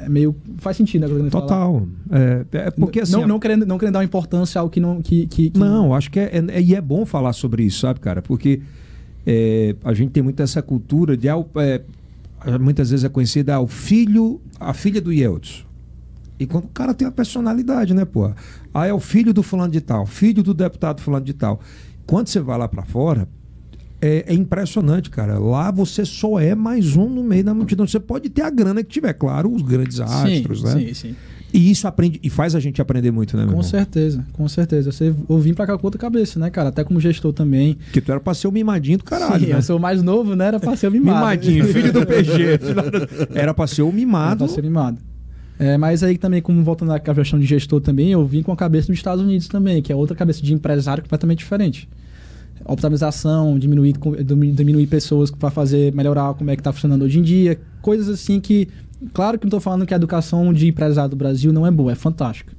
é- é meio. Faz sentido, né? Total. É, é porque assim. não, não, querendo, não querendo dar uma importância ao que não. Que, que, que- Não, acho que é, é- E é bom falar sobre isso, sabe, cara? Porque é, a gente tem muito essa cultura de. é, muitas vezes é conhecida ah, o filho, a filha do Yeltsin. E quando o cara tem uma personalidade, né, pô? Ah, é o filho do fulano de tal, filho do deputado fulano de tal. Quando você vai lá pra fora, é, é impressionante, cara. Lá você só é mais um no meio da multidão. Você pode ter a grana que tiver, claro, os grandes astros, sim, né? Sim, sim. E isso aprende e faz a gente aprender muito, né, meu Com irmão? certeza, com certeza. Você, eu vim pra cá com outra cabeça, né, cara? Até como gestor também. Porque tu era pra ser o mimadinho do caralho, Sim, né? eu sou o mais novo, né? Era pra ser o mimado. Mimadinho, filho do PG. [LAUGHS] Era pra ser o Era mimado. pra ser mimado. É, mas aí também, como voltando à questão de gestor também, eu vim com a cabeça dos Estados Unidos também, que é outra cabeça de empresário completamente diferente. Optimização, diminuir, diminuir pessoas para fazer, melhorar como é que tá funcionando hoje em dia. Coisas assim que, claro que não tô falando que a educação de empresário do Brasil não é boa, é fantástica.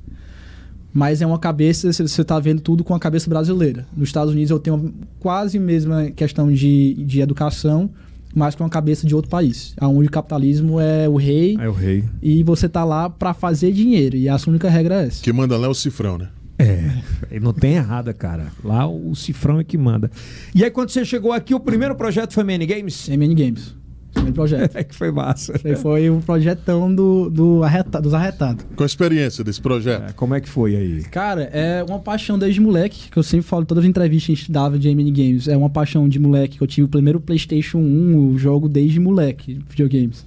Mas é uma cabeça, você está vendo tudo com a cabeça brasileira. Nos Estados Unidos eu tenho quase a mesma questão de, de educação, mas com a cabeça de outro país, onde o capitalismo é o rei É o rei. e você tá lá pra fazer dinheiro. E a sua única regra é essa. Que manda lá é o cifrão, né? É, não tem errada, cara. Lá o cifrão é que manda. E aí, quando você chegou aqui, o primeiro projeto foi Many Games? MN Games. Primeiro projeto. [LAUGHS] É que foi massa. Esse aí foi o projetão do, do arreta- dos arretados. Com a experiência desse projeto. É, como é que foi aí? Cara, é uma paixão desde moleque, que eu sempre falo em todas as entrevistas que a gente dava de MN Games. É uma paixão de moleque, que eu tive o primeiro PlayStation 1, eu jogo desde moleque, videogames.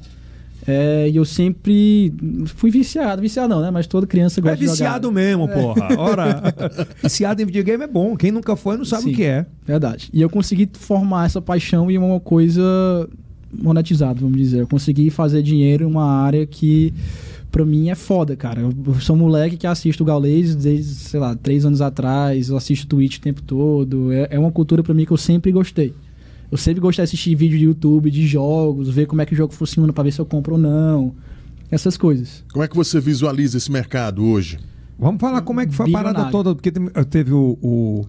É, e eu sempre fui viciado, viciado não, né? Mas toda criança É gosta de jogar. viciado mesmo, porra. Ora, [LAUGHS] viciado em videogame é bom. Quem nunca foi não sabe Sim. o que é. Verdade. E eu consegui formar essa paixão em uma coisa monetizada, vamos dizer. Eu consegui fazer dinheiro em uma área que, pra mim, é foda, cara. Eu sou um moleque que assisto o Gaules desde, sei lá, três anos atrás. Eu assisto Twitch o tempo todo. É, é uma cultura pra mim que eu sempre gostei. Eu sempre gostei de assistir vídeo de YouTube, de jogos, ver como é que o jogo funciona pra ver se eu compro ou não. Essas coisas. Como é que você visualiza esse mercado hoje? Vamos falar como é que foi a parada toda, porque tem- teve o. o,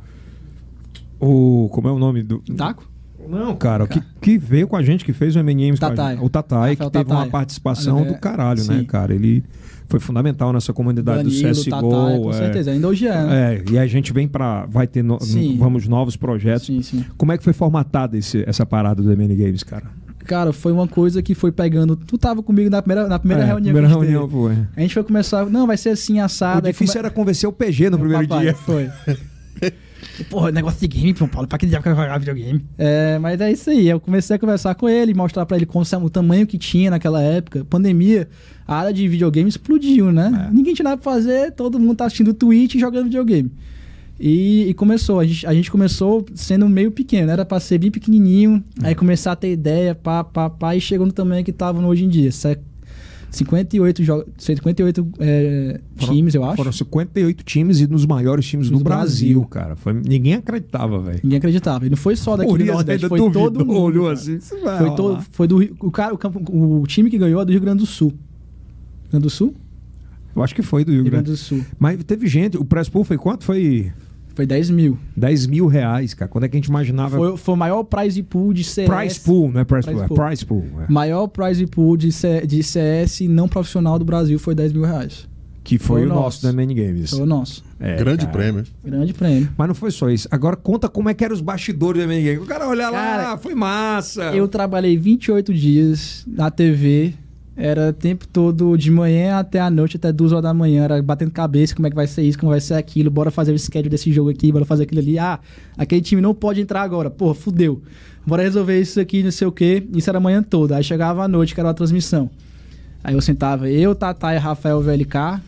o- como é o nome do. Taco? Não, cara, o que, que veio com a gente, que fez o MNMs com a Tatai. gente. O Tatai, que teve uma Tatai. participação Olha, do caralho, né, sim. cara? Ele foi fundamental nessa comunidade do Danilo, CSGO. Tatai, com é. certeza. Ainda hoje é, né? É, e a gente vem pra. Vai ter no- Sim. vamos novos projetos. Sim, sim. Como é que foi formatada esse- essa parada do MN Games, cara? Cara, foi uma coisa que foi pegando. Tu tava comigo na primeira, na primeira É, reunião. Primeira a gente reunião foi. A gente foi começar. Não, vai ser assim, assado. O difícil era convencer o PG no primeiro Papai, dia. Foi. [LAUGHS] Porra, negócio de game, João Paulo, pra que diabo que vai jogar videogame? É, mas é isso aí. Eu comecei a conversar com ele, mostrar pra ele como, o tamanho que tinha naquela época. Pandemia, a área de videogame explodiu, né? É. Ninguém tinha nada pra fazer, todo mundo tá assistindo Twitch e jogando videogame. E, e começou, a gente, a gente começou sendo meio pequeno, era pra ser bem pequenininho, aí começar a ter ideia, pá, pá, pá, e chegou no tamanho que tava no hoje em dia. Se- 58, jo 58 é, Foram- times, eu acho. Foram 58 times e nos maiores times do Do Brasil, Brasil. cara. Foi, ninguém acreditava, velho. Ninguém acreditava. E não foi só daqui do Urias Nordeste, ainda foi duvidou, todo mundo. olhou assim. "Isso vai Foi, rolar." todo, foi do Rio- o, cara, o, campo- o time que ganhou é do Rio Grande do Sul. Rio Grande do Sul? Eu acho que foi do Rio Rio Grande. Grande do Sul. Mas teve gente, o press pool foi quanto? Foi Foi 10 mil. 10 mil reais, cara. Quando é que a gente imaginava? Foi, foi o maior prize pool de CS. price pool, não é price, Prize pool, pool. é price pool. é. Maior prize pool de, C- de CS não profissional do Brasil foi 10 mil reais. Que foi, Foi o nosso nosso. da Many Games. Foi o nosso. É, Grande cara. prêmio. Grande prêmio. Mas não foi só isso. Agora conta como é que eram os bastidores da Many Games. O cara olha lá, Cara, foi massa. Eu trabalhei 28 dias na TV. Era o tempo todo, de manhã até a noite, até duas horas da manhã. Era batendo cabeça, como é que vai ser isso, como vai ser aquilo. Bora fazer o schedule desse jogo aqui, bora fazer aquilo ali. Ah, aquele time não pode entrar agora. Porra, fudeu. Bora resolver isso aqui, não sei o quê. Isso era a manhã toda. Aí chegava a noite, que era a transmissão. Aí eu sentava eu, Tata e Rafael VLK.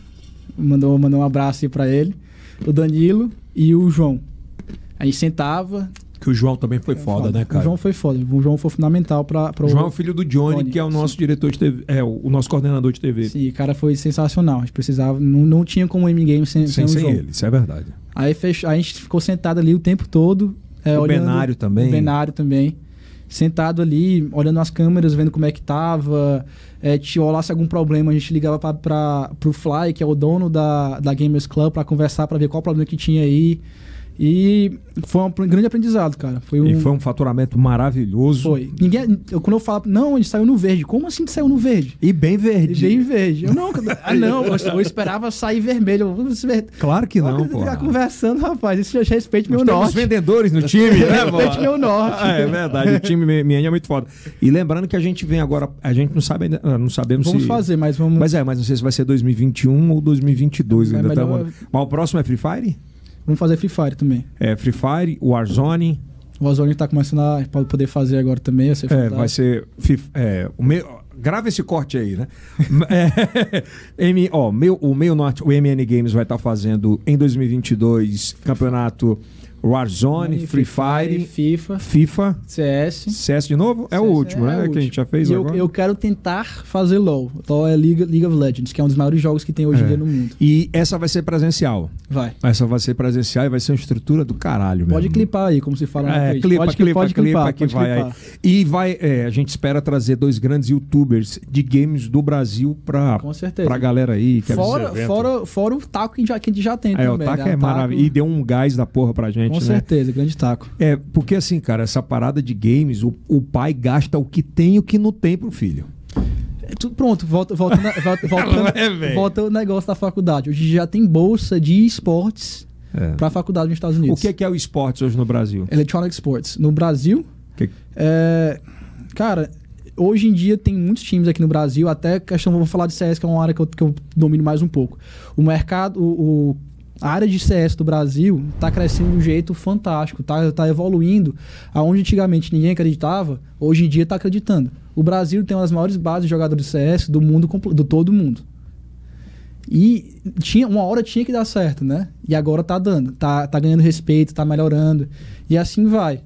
Mandou, mandou um abraço aí pra ele. O Danilo e o João. A gente sentava, Que o João também foi foda, né, cara? o João foi foda. O João foi fundamental pra, pra O João é o filho do Johnny, Johnny, que é o nosso diretor de TV, é o, o nosso coordenador de TV. Sim, o cara foi sensacional. A gente precisava. Não, não tinha como M-Game sem, Sem, sem, o sem ele, isso é verdade. Aí fechou, a gente ficou sentado ali o tempo todo. é, O olhando- Benário também. O Benário também. Sentado ali, olhando as câmeras, vendo como é que tava. É, se rolasse algum problema, a gente ligava pra, pro Fly, que é o dono da, da Gamers Club, pra conversar, pra ver qual problema que tinha aí. E foi um grande aprendizado, cara. Foi um, E foi um faturamento maravilhoso. foi. Ninguém, eu, quando eu falo, não, a gente saiu no verde. Como assim que saiu no verde? E bem E verde. bem verde. Eu não, [LAUGHS] ah, não, eu, eu esperava sair vermelho. Eu, Claro que não, pô. ficar conversando, rapaz. Isso já respeite meu norte. vendedores no time, né? [LAUGHS] Respeite meu norte. Ah, é verdade, o time MN é muito foda. E lembrando que a gente vem agora, a gente não sabe ainda, ah, não sabemos Vamos se... fazer, mas vamos. Mas é, mas não sei se vai ser 2021 ou 2022 É ainda. melhor- tamo- Mas o próximo é Free Fire? Vamos fazer Free Fire também. É Free Fire, Warzone, O Ozone tá começando a poder fazer agora também. Vai ser é, vai ser... É, o meu, grava esse corte aí, né? [LAUGHS] É, M, ó, meu, o meio norte, o MN Games vai estar fazendo em 2022 campeonato Warzone, Free Fire, FIFA, FIFA, CS. CS de novo? É o CS último, né? é o que a último. gente já fez E eu, agora. eu quero tentar fazer LoL. LoL é League, League of Legends, que é um dos maiores jogos que tem hoje em É. dia no mundo. E essa vai ser presencial. Vai. Essa vai ser presencial e vai ser uma estrutura do caralho Pode mesmo. clipar aí, como se fala na É, clipa, pode, clipa, pode clipa, clipar, que pode vai clipar. aí. E vai, é, a gente espera trazer dois grandes youtubers de games do Brasil pra, Com certeza. pra galera aí. é Fora, fora, fora o taco que, já, que a gente já tem É, o também. TAC né? é maravilhoso. E deu um gás da porra pra gente Com né? certeza, grande taco. É, porque assim, cara, essa parada de games, o, o pai gasta o que tem e o que não tem pro filho. É, tudo pronto, volta, volta, volta, [LAUGHS] volta, é, volta o negócio da faculdade. Hoje já tem bolsa de esportes é. para a faculdade nos Estados Unidos. O que é, que é o esportes hoje no Brasil? Electronic Sports. No Brasil, que... é, cara, hoje em dia tem muitos times aqui no Brasil, até questão, vou falar de CS, que é uma área que eu, que eu domino mais um pouco. O mercado, o, o a área de CS do Brasil está crescendo de um jeito fantástico, está tá evoluindo. Aonde antigamente ninguém acreditava, hoje em dia está acreditando. O Brasil tem uma das maiores bases de jogadores de CS do mundo, do todo mundo. E tinha, uma hora tinha que dar certo, né? E agora tá dando. Tá, tá ganhando respeito, tá melhorando. E assim vai.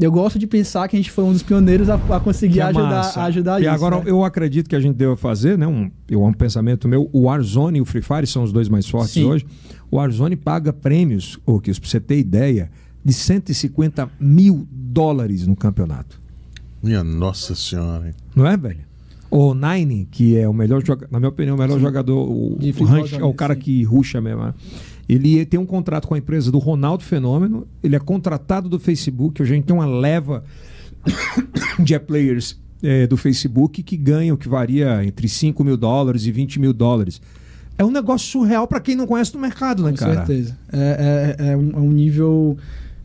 Eu gosto de pensar que a gente foi um dos pioneiros a, a conseguir ajudar, a ajudar e isso. E agora né? eu acredito que a gente deva fazer, né? Um, eu, um pensamento meu. O Warzone e o Free Fire são os dois mais fortes Sim. hoje. O Warzone paga prêmios, o que para você ter ideia, de 150 mil dólares no campeonato. Minha Nossa Senhora. Hein? Não é, velho? O Nine, que é o melhor jogador, na minha opinião, o melhor sim. jogador, o, o Ranch, é o cara sim. que ruxa mesmo. Né? Ele tem um contrato com a empresa do Ronaldo Fenômeno, ele é contratado do Facebook, a gente tem uma leva [COUGHS] de players é, do Facebook que ganham, que varia entre 5 mil dólares e 20 mil dólares. É um negócio surreal para quem não conhece do mercado, né, com cara? Com certeza. É, é, é, um, é um nível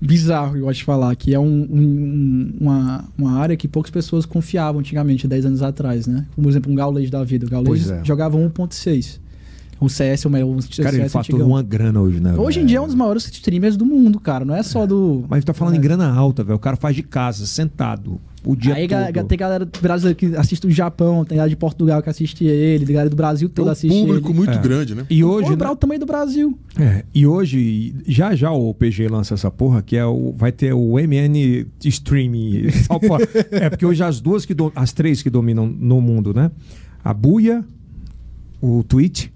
bizarro, eu de falar, que é um, um, uma, uma área que poucas pessoas confiavam antigamente, 10 anos atrás, né? Por exemplo, um Gaules da vida. O Gaules é. jogava 1.6. O CS, o melhor. Cara, ele fatura uma grana hoje, né? Hoje em dia é um dos maiores streamers do mundo, cara. Não é só do. Mas tá falando é. em grana alta, velho. O cara faz de casa, sentado o dia Aí todo. tem galera brasileira que assiste o Japão, tem galera de Portugal que assiste ele, tem galera do Brasil todo é um assiste público ele. muito é. grande, né? E hoje, né? o tamanho do Brasil. É, e hoje, já já o PG lança essa porra, que é o, vai ter o MN Streaming. [LAUGHS] é, porque hoje as duas que, do, as três que dominam no mundo, né? A Buia, o Twitch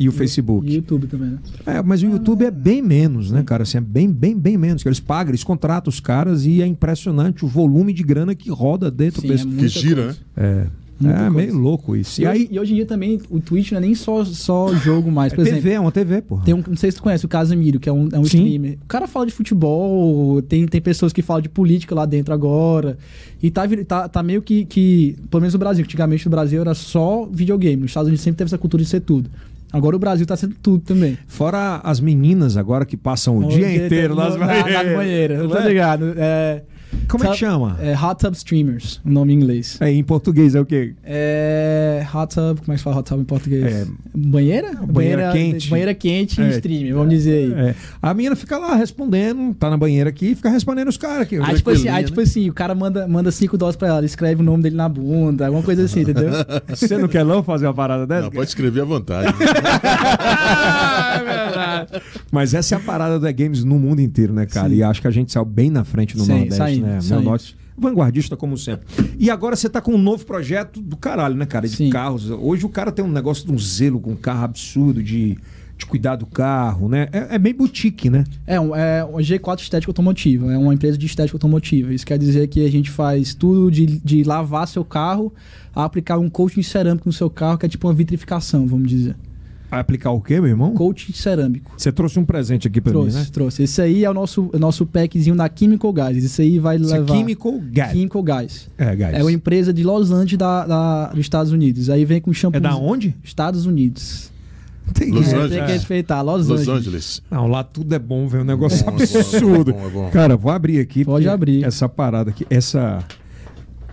e o Facebook. E o YouTube também, né? É, mas o YouTube é bem menos, né, cara? Assim, é bem, bem, bem menos. Eles pagam, eles contratam os caras e é impressionante o volume de grana que roda dentro Sim, desse. É que gira, coisa. né? É. Muita é coisa. meio louco isso. E, e, aí, e hoje em dia também o Twitch não é nem só, só jogo mais. Por é exemplo, TV, é uma TV, porra. Tem um, não sei se tu conhece o Casemiro, que é um, é um streamer. O cara fala de futebol, tem, tem pessoas que falam de política lá dentro agora. E tá, tá, tá meio que, que. Pelo menos no Brasil, antigamente no Brasil era só videogame. Nos Estados Unidos sempre teve essa cultura de ser tudo. Agora o Brasil tá sendo tudo também. Fora as meninas agora que passam o, o dia, dia, inteiro nas banheiras. Na, na banheira, eu tô é? ligado. É, Como é que chama? É Hot Tub Streamers, o nome em inglês. É, em português é o quê? É. Hot Tub, como é que se fala Hot Tub em português? É, banheira? Banheira, banheira quente. Banheira quente e é, streaming, vamos dizer aí. É. A menina fica lá respondendo, tá na banheira aqui e fica respondendo os caras aqui. Aí, tipo assim, aí, tipo assim, o cara manda, manda cinco dólares pra ela, escreve o nome dele na bunda, alguma coisa assim, entendeu? [LAUGHS] Você não quer não fazer uma parada dessa? Não, pode escrever à vontade. [LAUGHS] [LAUGHS] [LAUGHS] Mas essa é a parada da games no mundo inteiro, né, cara? Sim. E acho que a gente saiu bem na frente no Sim, Nordeste, né? Meu norte vanguardista como sempre. E agora você tá com um novo projeto do caralho, né, cara? De Sim. carros. Hoje o cara tem um negócio de um zelo com um carro absurdo, de, de cuidar do carro, né? É, é bem boutique, né? É, um, é um G4 Estética Automotiva. É uma empresa de estética automotiva. Isso quer dizer que a gente faz tudo de, de lavar seu carro a aplicar um coating cerâmico no seu carro, que é tipo uma vitrificação, vamos dizer. Aplicar o quê, meu irmão? Coach cerâmico. Você trouxe um presente aqui para mim, né? Trouxe. Esse aí é o nosso, nosso packzinho da Chemical Guys. Esse aí vai Esse levar... É Chemical Guys. Chemical Guys. É, guys. É uma empresa de Los Angeles da, da, dos Estados Unidos. Aí vem com shampoo... É da onde? Estados Unidos. Tem, Los é, Angeles. tem que respeitar, Los, Los Angeles. Angeles. Não, lá tudo é bom, velho. Um negócio é, absurdo. É bom, é bom, Cara, vou abrir aqui. Pode abrir. Essa parada aqui, essa...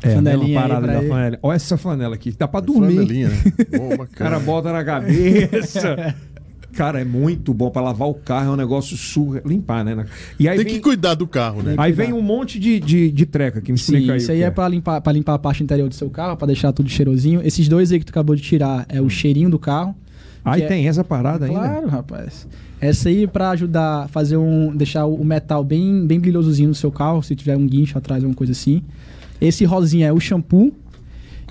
É, flanelinha a parada da flanela. Olha essa flanela aqui, dá pra dormir. Flanelinha, né? [LAUGHS] Boa, cara. cara bota na cabeça. [LAUGHS] Cara, é muito bom para lavar o carro, é um negócio surra, limpar, né? E aí Tem vem... que cuidar do carro, né? Aí vem um monte de, de, de treca que me Sim, explica aí. Isso aí é, é. para limpar, pra limpar a parte interior do seu carro, para deixar tudo cheirosinho. Esses dois aí que tu acabou de tirar é o hum. cheirinho do carro. Aí tem é... essa parada claro, ainda? Claro, rapaz. Essa aí para ajudar a fazer um. deixar o metal bem, bem brilhosozinho no seu carro, se tiver um guincho atrás, alguma coisa assim. Esse rosinha é o shampoo.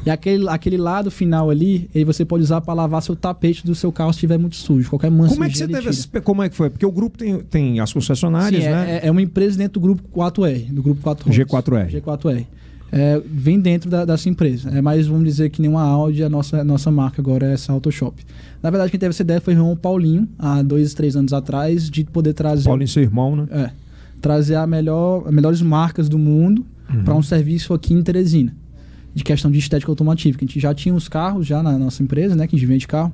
E aquele, aquele lado final ali, aí você pode usar para lavar seu tapete do seu carro se estiver muito sujo. Qualquer mancha. Como é que você teve esse, Como é que foi? Porque o grupo tem, tem as concessionárias, Sim, né? É, é uma empresa dentro do grupo 4R, do grupo 4 G4R. G4R. É, vem dentro da, dessa empresa. É mais, vamos dizer, que nenhuma Audi, a nossa, a nossa marca agora é essa Autoshop. Na verdade, quem teve essa ideia foi o irmão Paulinho, há dois, três anos atrás, de poder trazer. Paulinho, seu irmão, né? É trazer a melhor, as melhores marcas do mundo Uhum. para um serviço aqui em Teresina. De questão de estética automotiva, que a gente já tinha os carros já na nossa empresa, né? Que a gente vende carro.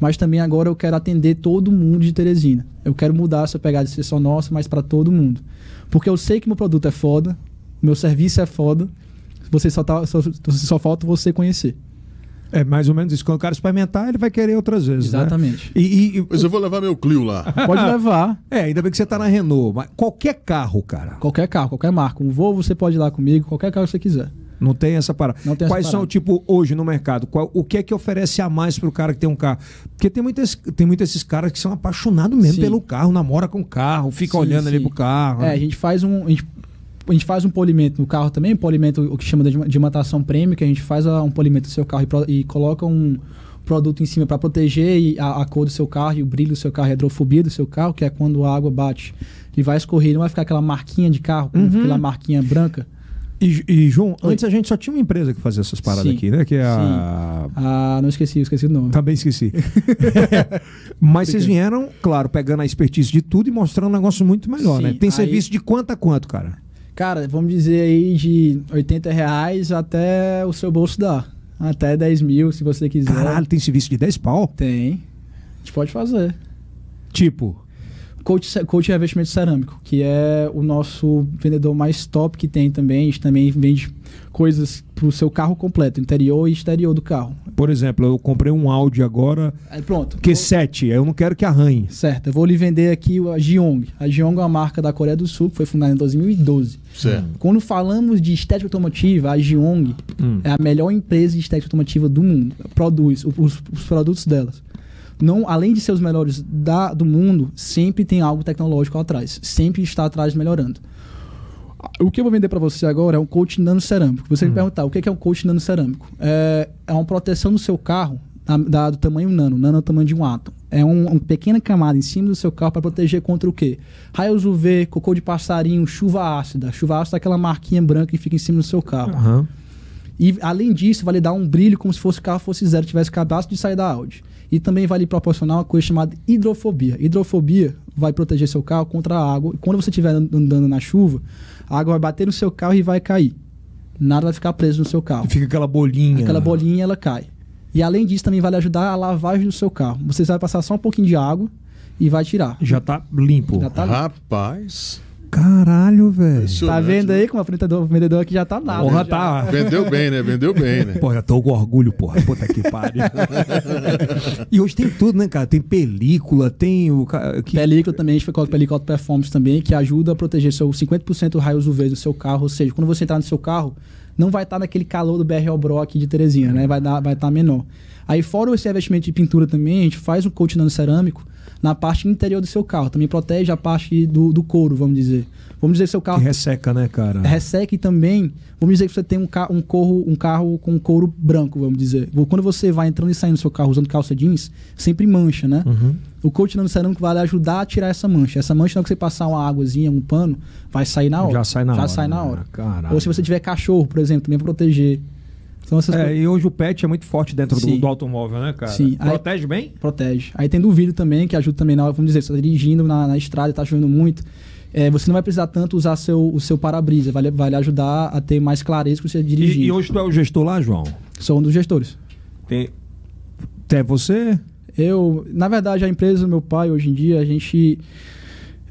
Mas também agora eu quero atender todo mundo de Teresina. Eu quero mudar essa pegada de ser só nossa, mas para todo mundo. Porque eu sei que meu produto é foda, meu serviço é foda. Você só, tá, só, só falta você conhecer. É mais ou menos isso. Quando o cara experimentar, ele vai querer outras vezes. né? Exatamente. E, e- Mas eu vou levar meu Clio lá. [LAUGHS] Pode levar é, ainda bem que você tá na Renault. Mas qualquer carro, cara. qualquer carro, qualquer marca. Um Volvo você pode ir lá comigo, qualquer carro que você quiser. Não tem essa parada. Não tem essa Quais são, parada. tipo, hoje no mercado? Qual- o que é que oferece a mais pro cara que tem um carro? Porque tem muitos tem muito esses caras que são apaixonados mesmo Sim. pelo carro, namora com o carro, fica Sim, olhando ali sim. pro carro. É, a gente faz um. A gente, a gente faz um polimento no carro também, um polimento, o que chama de de dimatação prêmio, que a gente faz um polimento do seu carro e, e coloca um produto em cima para proteger e a, a cor do seu carro e o brilho do seu carro, a hidrofobia do seu carro, que é quando a água bate e vai escorrer, não vai ficar aquela marquinha de carro, Uhum. aquela marquinha branca. E, e, João, Oi. antes a gente só tinha uma empresa que fazia essas paradas Sim, aqui, né? Que é a. Ah, não esqueci, esqueci o nome. Também esqueci. [LAUGHS] Mas vocês vieram, claro, pegando a expertise de tudo e mostrando um negócio muito melhor, Sim, né? Tem aí- serviço de quanto a quanto, cara? Cara, vamos dizer aí de 80 reais até o seu bolso dar. Até 10 mil, se você quiser. Caralho, tem serviço de 10 pau? Tem. A gente pode fazer. Tipo. Coach, coach revestimento cerâmico, que é o nosso vendedor mais top que tem também. A gente também vende coisas pro seu carro completo, interior e exterior do carro. Por exemplo, eu comprei um Audi agora, Aí pronto. Q7, eu não quero que arranhe. Certo, eu vou lhe vender aqui a Gyeong. A Gyeong é uma marca da Coreia do Sul que foi fundada em 2012. Certo. Quando falamos de estética automotiva, a Gyeong Hum. é a melhor empresa de estética automotiva do mundo. Produz os, os produtos delas. Não, além de ser os melhores da, do mundo, sempre tem algo tecnológico atrás. Sempre está atrás melhorando. O que eu vou vender para você agora é um coach nano cerâmico. Você me perguntar o que é um coach nano cerâmico? É, é uma proteção do seu carro da, da- do tamanho nano. Nano é o tamanho de um átomo. É um- uma pequena camada em cima do seu carro para proteger contra o quê? Raios UV, cocô de passarinho, chuva ácida. Chuva ácida é aquela marquinha branca que fica em cima do seu carro. Aham. E além disso, vai lhe dar um brilho como se fosse o carro fosse zero, tivesse acabado de sair da Audi. E também vai lhe proporcionar uma coisa chamada hidrofobia. Hidrofobia vai proteger seu carro contra a água. E quando você estiver andando na chuva, a água vai bater no seu carro e vai cair. Nada vai ficar preso no seu carro. Fica aquela bolinha. Aquela bolinha ela cai. E além disso, também vai lhe ajudar a lavagem do seu carro. Você vai passar só um pouquinho de água e vai tirar. Já tá limpo. Já tá limpo. Rapaz. Caralho, velho. Tá vendo né? aí como o vendedor, aqui já tá nada. Porra, já. tá. Vendeu bem, né? Vendeu bem, né? Porra, eu tô com orgulho, porra. Puta que pariu. e hoje tem tudo, né, cara? Tem película, tem o. Que... Película também, a gente coloca película Auto performance também, que ajuda a proteger seu 50% do raios UV do seu carro. Ou seja, quando você entrar no seu carro, não vai estar naquele calor do BR Bro aqui de Teresina, né? Vai estar vai tá menor. Aí, fora esse revestimento de pintura também, a gente faz um coat nano cerâmico na parte interior do seu carro. Também protege a parte do, do couro, vamos dizer. Vamos dizer que seu carro que resseca, né, cara? resseca e também, vamos dizer que você tem um, ca um, corro, um carro com couro branco, vamos dizer. Quando você vai entrando e saindo do seu carro usando calça jeans, sempre mancha, né? Uhum. O coach cerâmico vai ajudar a tirar essa mancha. Essa mancha, hora que você passar uma águazinha, um pano, vai sair na hora. Já sai na Já hora, sai na né? hora. Caralho. Ou se você tiver cachorro, por exemplo, também proteger. Então essas É, e hoje o pet é muito forte dentro do, do automóvel, né, cara? Sim. Aí- Protege bem? protege. Aí tem do vidro também, que ajuda também na hora, vamos dizer, você tá dirigindo na, na estrada e tá chovendo muito. é, você não vai precisar tanto usar seu, o seu para-brisa, vai, lhe- vai lhe ajudar a ter mais clareza que você dirigir. E, e hoje tu é o gestor lá, João? Sou um dos gestores. Tem. É você? Eu, na verdade, a empresa do meu pai, hoje em dia, a gente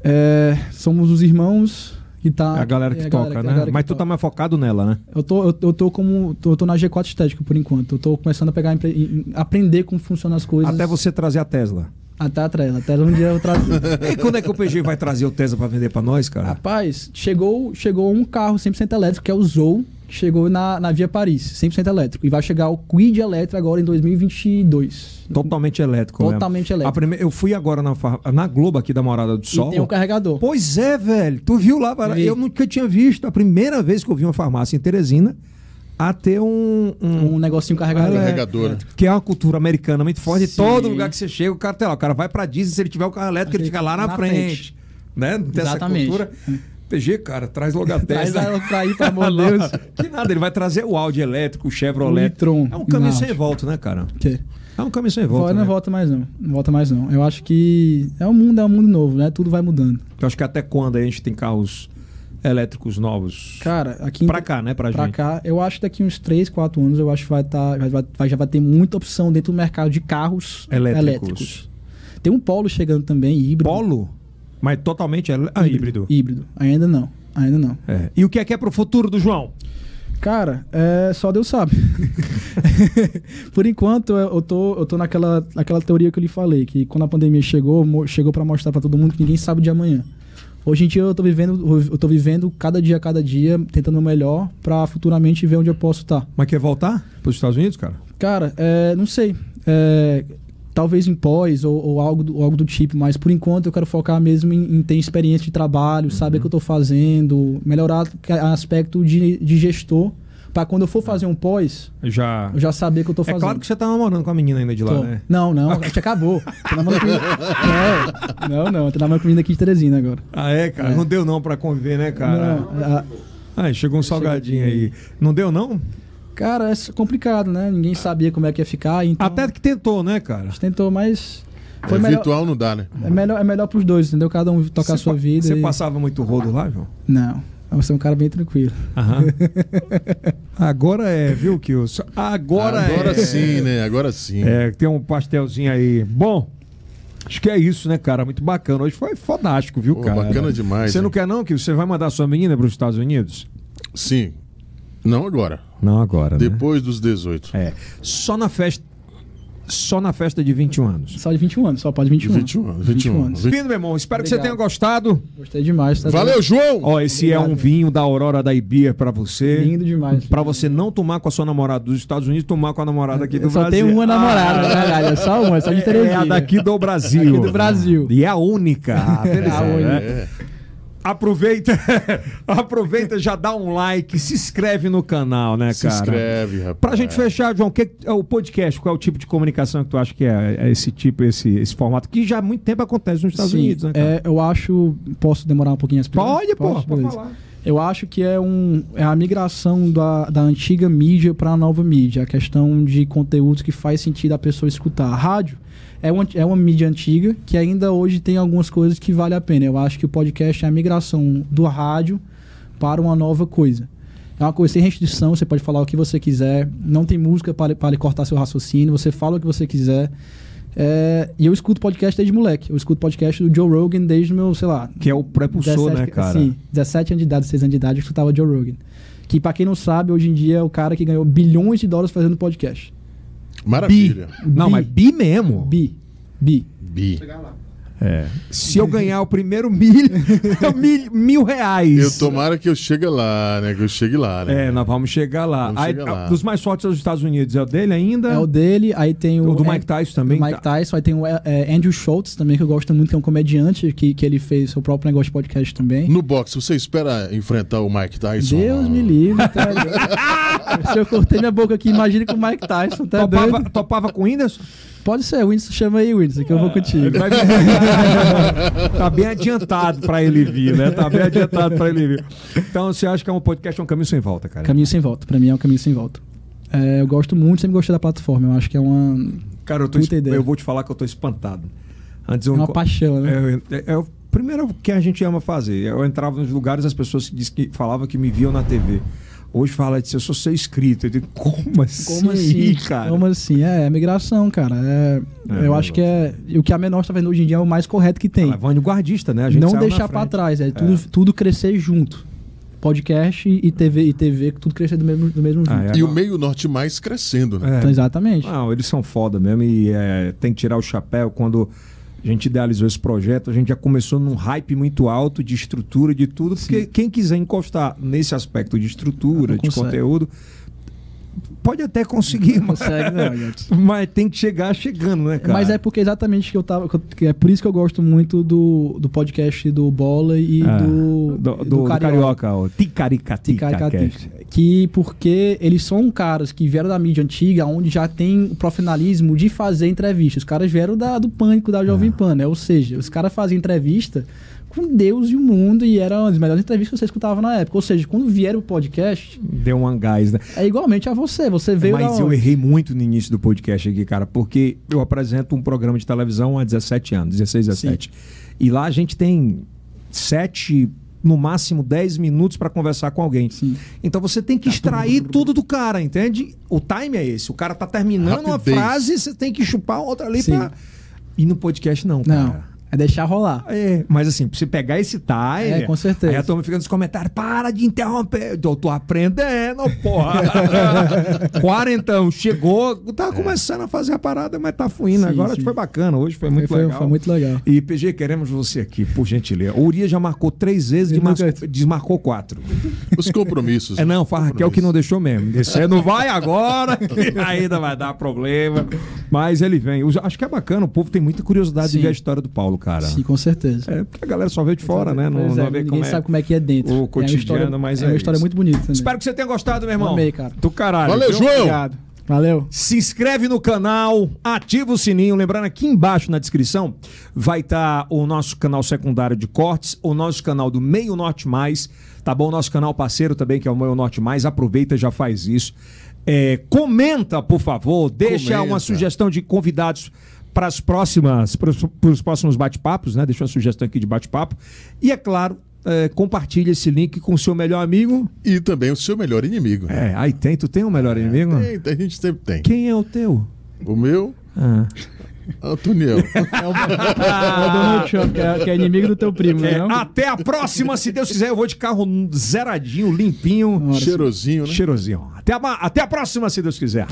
é, somos os irmãos tá. É a galera que é a toca, galera- né? a galera que Mas tu toca. tá mais focado nela, né? Eu tô, eu, eu tô como. Tô, eu tô na G4 Estética por enquanto. Eu tô começando a pegar aprender como funcionam as coisas. Até você trazer a Tesla. Até a Tesla. Até um dia eu trago. [LAUGHS] E quando é que o PG vai trazer o Tesla pra vender pra nós, cara? Rapaz, chegou, chegou um carro 100% elétrico, que é o Zou, chegou na, na Via Paris, 100% elétrico. E vai chegar o Quid elétrico agora em 2022. Totalmente elétrico. né? Totalmente A elétrico. primeira- eu fui agora na, na Globo aqui da Morada do Sol. E tem um carregador. Pois é, velho. Tu viu lá? Vi. Eu nunca tinha visto. A primeira vez que eu vi uma farmácia em Teresina a ter um. um- Um negocinho carregador. É. Carregadora. que é uma cultura americana muito forte. Sim. Todo lugar que você chega, o cara tem lá. O cara vai pra Disney, se ele tiver o carro elétrico, ele fica lá na, Na frente. frente. Né? Não tem essa Exatamente. cultura. PG, cara, traz logo a [LAUGHS] Traz Tesla. ela pra aí, pelo amor de [LAUGHS] Deus. Que nada, ele vai trazer o Audi elétrico, o Chevrolet. e-tron. É um caminho Não. sem volta, né, cara? Que? É um caminho sem volta. Não né? volta mais não. Não volta mais não. Eu acho que é um mundo, é um mundo novo, né? Tudo vai mudando. Eu acho que até quando a gente tem carros elétricos novos? Cara, aqui Pra cá, né? Pra, pra gente. cá, eu acho que daqui uns 3, 4 anos, eu acho que vai estar. vai, vai- já vai ter muita opção dentro do mercado de carros Elétricos. elétricos. Tem um polo chegando também, híbrido. Polo? Mas totalmente é ah, híbrido. Híbrido. Ainda não. Ainda não. É. E o que é que é pro futuro do João? Cara, é, só Deus sabe. [LAUGHS] Por enquanto, eu eu tô, eu tô naquela, naquela teoria que eu lhe falei, que quando a pandemia chegou, chegou pra mostrar pra todo mundo que ninguém sabe de amanhã. Hoje em dia eu tô vivendo, eu tô vivendo cada dia, cada dia, tentando o melhor pra futuramente ver onde eu posso estar. Mas quer voltar pros Estados Unidos, cara? Cara, é, não sei. É, talvez em pós ou, ou algo, do, algo do tipo, mas por enquanto eu quero focar mesmo em, em ter experiência de trabalho, saber o que eu tô fazendo, melhorar o aspecto de, de gestor, pra quando eu for fazer um pós, Já. eu já saber o que eu tô É fazendo. claro que você tá namorando com a menina ainda de lá, Tô. né? Não, não, a gente acabou. Tô namorando com... Não, não, não, tô namorando com menina aqui de Teresina agora. Ah, é, cara? É. Não deu não pra conviver, né, cara? Não, a- Ah, chegou um salgadinho aí. Não deu não? Cara, é complicado, né? Ninguém sabia como é que ia ficar, então Até que tentou, né, cara? a gente tentou, mas foi É, melhor, virtual não dá, né? é melhor, é melhor pros dois, entendeu? Cada um tocar a sua pa- vida. Você e- passava muito rodo lá, João? Não, você é um cara bem tranquilo. Aham. [LAUGHS] Agora é, viu, Kilson? Agora, Agora é. sim, né? Agora sim. É, tem um pastelzinho aí. Bom, acho que é isso, né, cara? Muito bacana. Hoje foi fodástico, viu, Pô, cara? bacana demais, Você não hein? quer não que você vai mandar sua menina para os Estados Unidos? Sim. Não agora. Não agora, Depois dos 18. É. Só na festa só na festa de 21 anos. Só de 21 anos, só pode 21. 21 anos. 21 anos. Fino, meu irmão, espero que você Obrigado. tenha gostado. Gostei demais. Tá Valeu, João! Ó, esse é Obrigado. um vinho da Aurora da Ibia para você. Lindo demais. Pra você não tomar com a sua namorada dos Estados Unidos, tomar com a namorada aqui do só Brasil. tenho uma namorada, Ah, na verdade. É só uma, é só de Teresina. É a daqui do [LAUGHS] Brasil. Aqui do Brasil. E é a única. Ah, beleza, [LAUGHS] É a única. né? É. Aproveita, [LAUGHS] aproveita, já dá um like, se inscreve no canal, né, Se cara? inscreve, rapaz. Pra gente fechar, João, que é o podcast, qual é o tipo de comunicação que tu acha que é, é esse tipo, esse, esse formato? Que já há muito tempo acontece nos Estados Sim, Unidos, né, cara? é, eu acho. Posso demorar um pouquinho a explicar? Pode, pô, pode falar. Eu acho que é, um, é a migração da, da antiga mídia para a nova mídia. A questão de conteúdos que faz sentido a pessoa escutar. A rádio é uma, é uma mídia antiga que ainda hoje tem algumas coisas que vale a pena. Eu acho que o podcast é a migração do rádio para uma nova coisa. É uma coisa sem restrição, você pode falar o que você quiser, não tem música para, para lhe cortar seu raciocínio, você fala o que você quiser. É, e eu escuto podcast desde moleque. Eu escuto podcast do Joe Rogan desde o meu, sei lá, Que é o prepulsor, 17, né, cara? Sim, 17 anos de idade, 16 anos de idade, eu escutava Joe Rogan. Que, pra quem não sabe, hoje em dia é o cara que ganhou bilhões de dólares fazendo podcast. Maravilha. Não, Bi. mas bi mesmo. Bi. Bi. Bi. É. Se eu ganhar o primeiro mil, [LAUGHS] mil, mil reais. Eu tomara que eu chegue lá, né? Que eu chegue lá, né? É, nós vamos chegar lá. Vamos Aí, chegar lá. a- Dos mais fortes dos Estados Unidos, é o dele ainda? É o dele, aí tem o. O do é, Mike Tyson também? do Mike tá? Tyson, aí tem o é, é, Andrew Schultz também, que eu gosto muito, que é um comediante, que, que ele fez seu próprio negócio de podcast também. No boxe, você espera enfrentar o Mike Tyson? Deus me livre, tá? [LAUGHS] Se eu cortei minha boca aqui, imagine com o Mike Tyson, tá Topava, doido? topava com o Whindersson? Pode ser, o Whindersson chama aí, Whindersson, que eu vou contigo. Ele vai vir. [LAUGHS] tá bem adiantado pra ele vir, né? Tá bem adiantado pra ele vir. Então, você acha que é um podcast, é um caminho sem volta, cara? Caminho sem volta, pra mim é um caminho sem volta. É, eu gosto muito, sempre gostei da plataforma, eu acho que é uma, Cara, eu, tô ideia. eu vou te falar que eu tô espantado. Antes eu é uma paixão, né? É, é- é o primeiro que a gente ama fazer. Eu entrava nos lugares, as pessoas diz que falavam que me viam na TV. Hoje fala de eu sou seu inscrito. Eu digo, como assim? Como assim, cara? Como assim? É, é migração, cara. É, É, eu acho que é. O que a menor está vendo hoje em dia é o mais correto que tem. Ela é vanguardista, né? A gente Não deixar pra frente. trás, é tudo, tudo crescer junto. Podcast e TV, e TV, tudo crescer do mesmo, do mesmo Ah, é. E o meio norte mais crescendo, né? É. Então, exatamente. Não, eles são foda mesmo e é, tem que tirar o chapéu. Quando a gente idealizou esse projeto, a gente já começou num hype muito alto de estrutura, de tudo, porque Sim. quem quiser encostar nesse aspecto de estrutura, de conteúdo, pode até conseguir, Não mas, consegue, não, [LAUGHS] mas tem que chegar chegando, né, cara? Mas é porque exatamente que eu tava. que é por isso que eu gosto muito do, do podcast do Bola e Ah, do, do, do, do Carioca, o Ticaricatica. Ticaricatica. Que porque eles são caras que vieram da mídia antiga, onde já tem o profissionalismo de fazer entrevista. Os caras vieram da, do pânico da Jovem Ah. Pan, né? Ou seja, os caras faziam entrevista com Deus e o mundo e era uma das melhores entrevistas que você escutava na época. Ou seja, quando vieram o podcast, Deu um gás, né? é igualmente a você. Você veio Mas eu onde? errei muito no início do podcast aqui, cara, porque eu apresento um programa de televisão há 17 anos, 16, 17. E lá a gente tem sete, no máximo 10 minutos para conversar com alguém. Sim. Então você tem que extrair tudo do cara, entende? O time é esse. O cara tá terminando uma Rapidez. frase, você tem que chupar outra ali Sim. pra. E no podcast não, Não, cara. É deixar rolar. É, mas assim, pra você pegar esse time. É, com certeza. Aí a turma fica nos comentários: para de interromper. Eu tô aprendendo, porra. [LAUGHS] Quarentão, chegou, tá começando a fazer a parada, mas tá fluindo. Sim, Agora sim. foi bacana, hoje foi muito foi, legal. foi muito legal. E PG, queremos você aqui, por gentileza. O Urias já marcou três vezes, desmarcou, desmarcou quatro. Os compromissos. [LAUGHS] É, não, foi a Raquel que não deixou mesmo. Você não vai agora, que [LAUGHS] ainda vai dar problema. Mas ele vem. Eu acho que é bacana, o povo tem muita curiosidade de Sim. ver a história do Paulo, cara. Sim, com certeza. É, porque a galera só vê de fora, né? Não, não é, vê ninguém como é. sabe como é que é dentro. o É cotidiano, história- mas é é uma história isso. muito bonita também. Espero que você tenha gostado, meu irmão. Amei, cara. Do caralho. Valeu, viu? João! Obrigado. Valeu. Se inscreve no canal, ativa o sininho. Lembrando, aqui embaixo na descrição vai estar o nosso canal secundário de cortes, o nosso canal do Meio Norte Mais, tá bom? O nosso canal parceiro também, que é o Meio Norte Mais. Aproveita, já faz isso. É, comenta, por favor, deixa Comenta. uma sugestão de convidados para as próximas, para os próximos bate-papos, né? Deixa uma sugestão aqui de bate-papo. E é claro, é, compartilha esse link com o seu melhor amigo. E também o seu melhor inimigo. É, aí tem, tu tem um melhor inimigo? Tem, a gente sempre tem. Quem é o teu? O meu, Ah. Antoniel. É [LAUGHS] o, é o Donald Trump, que é, que é inimigo do teu primo, né? É, não? até a próxima, se Deus quiser. Eu vou de carro zeradinho, limpinho. Cheirosinho, né? cheirosinho. Até a, até a próxima, se Deus quiser.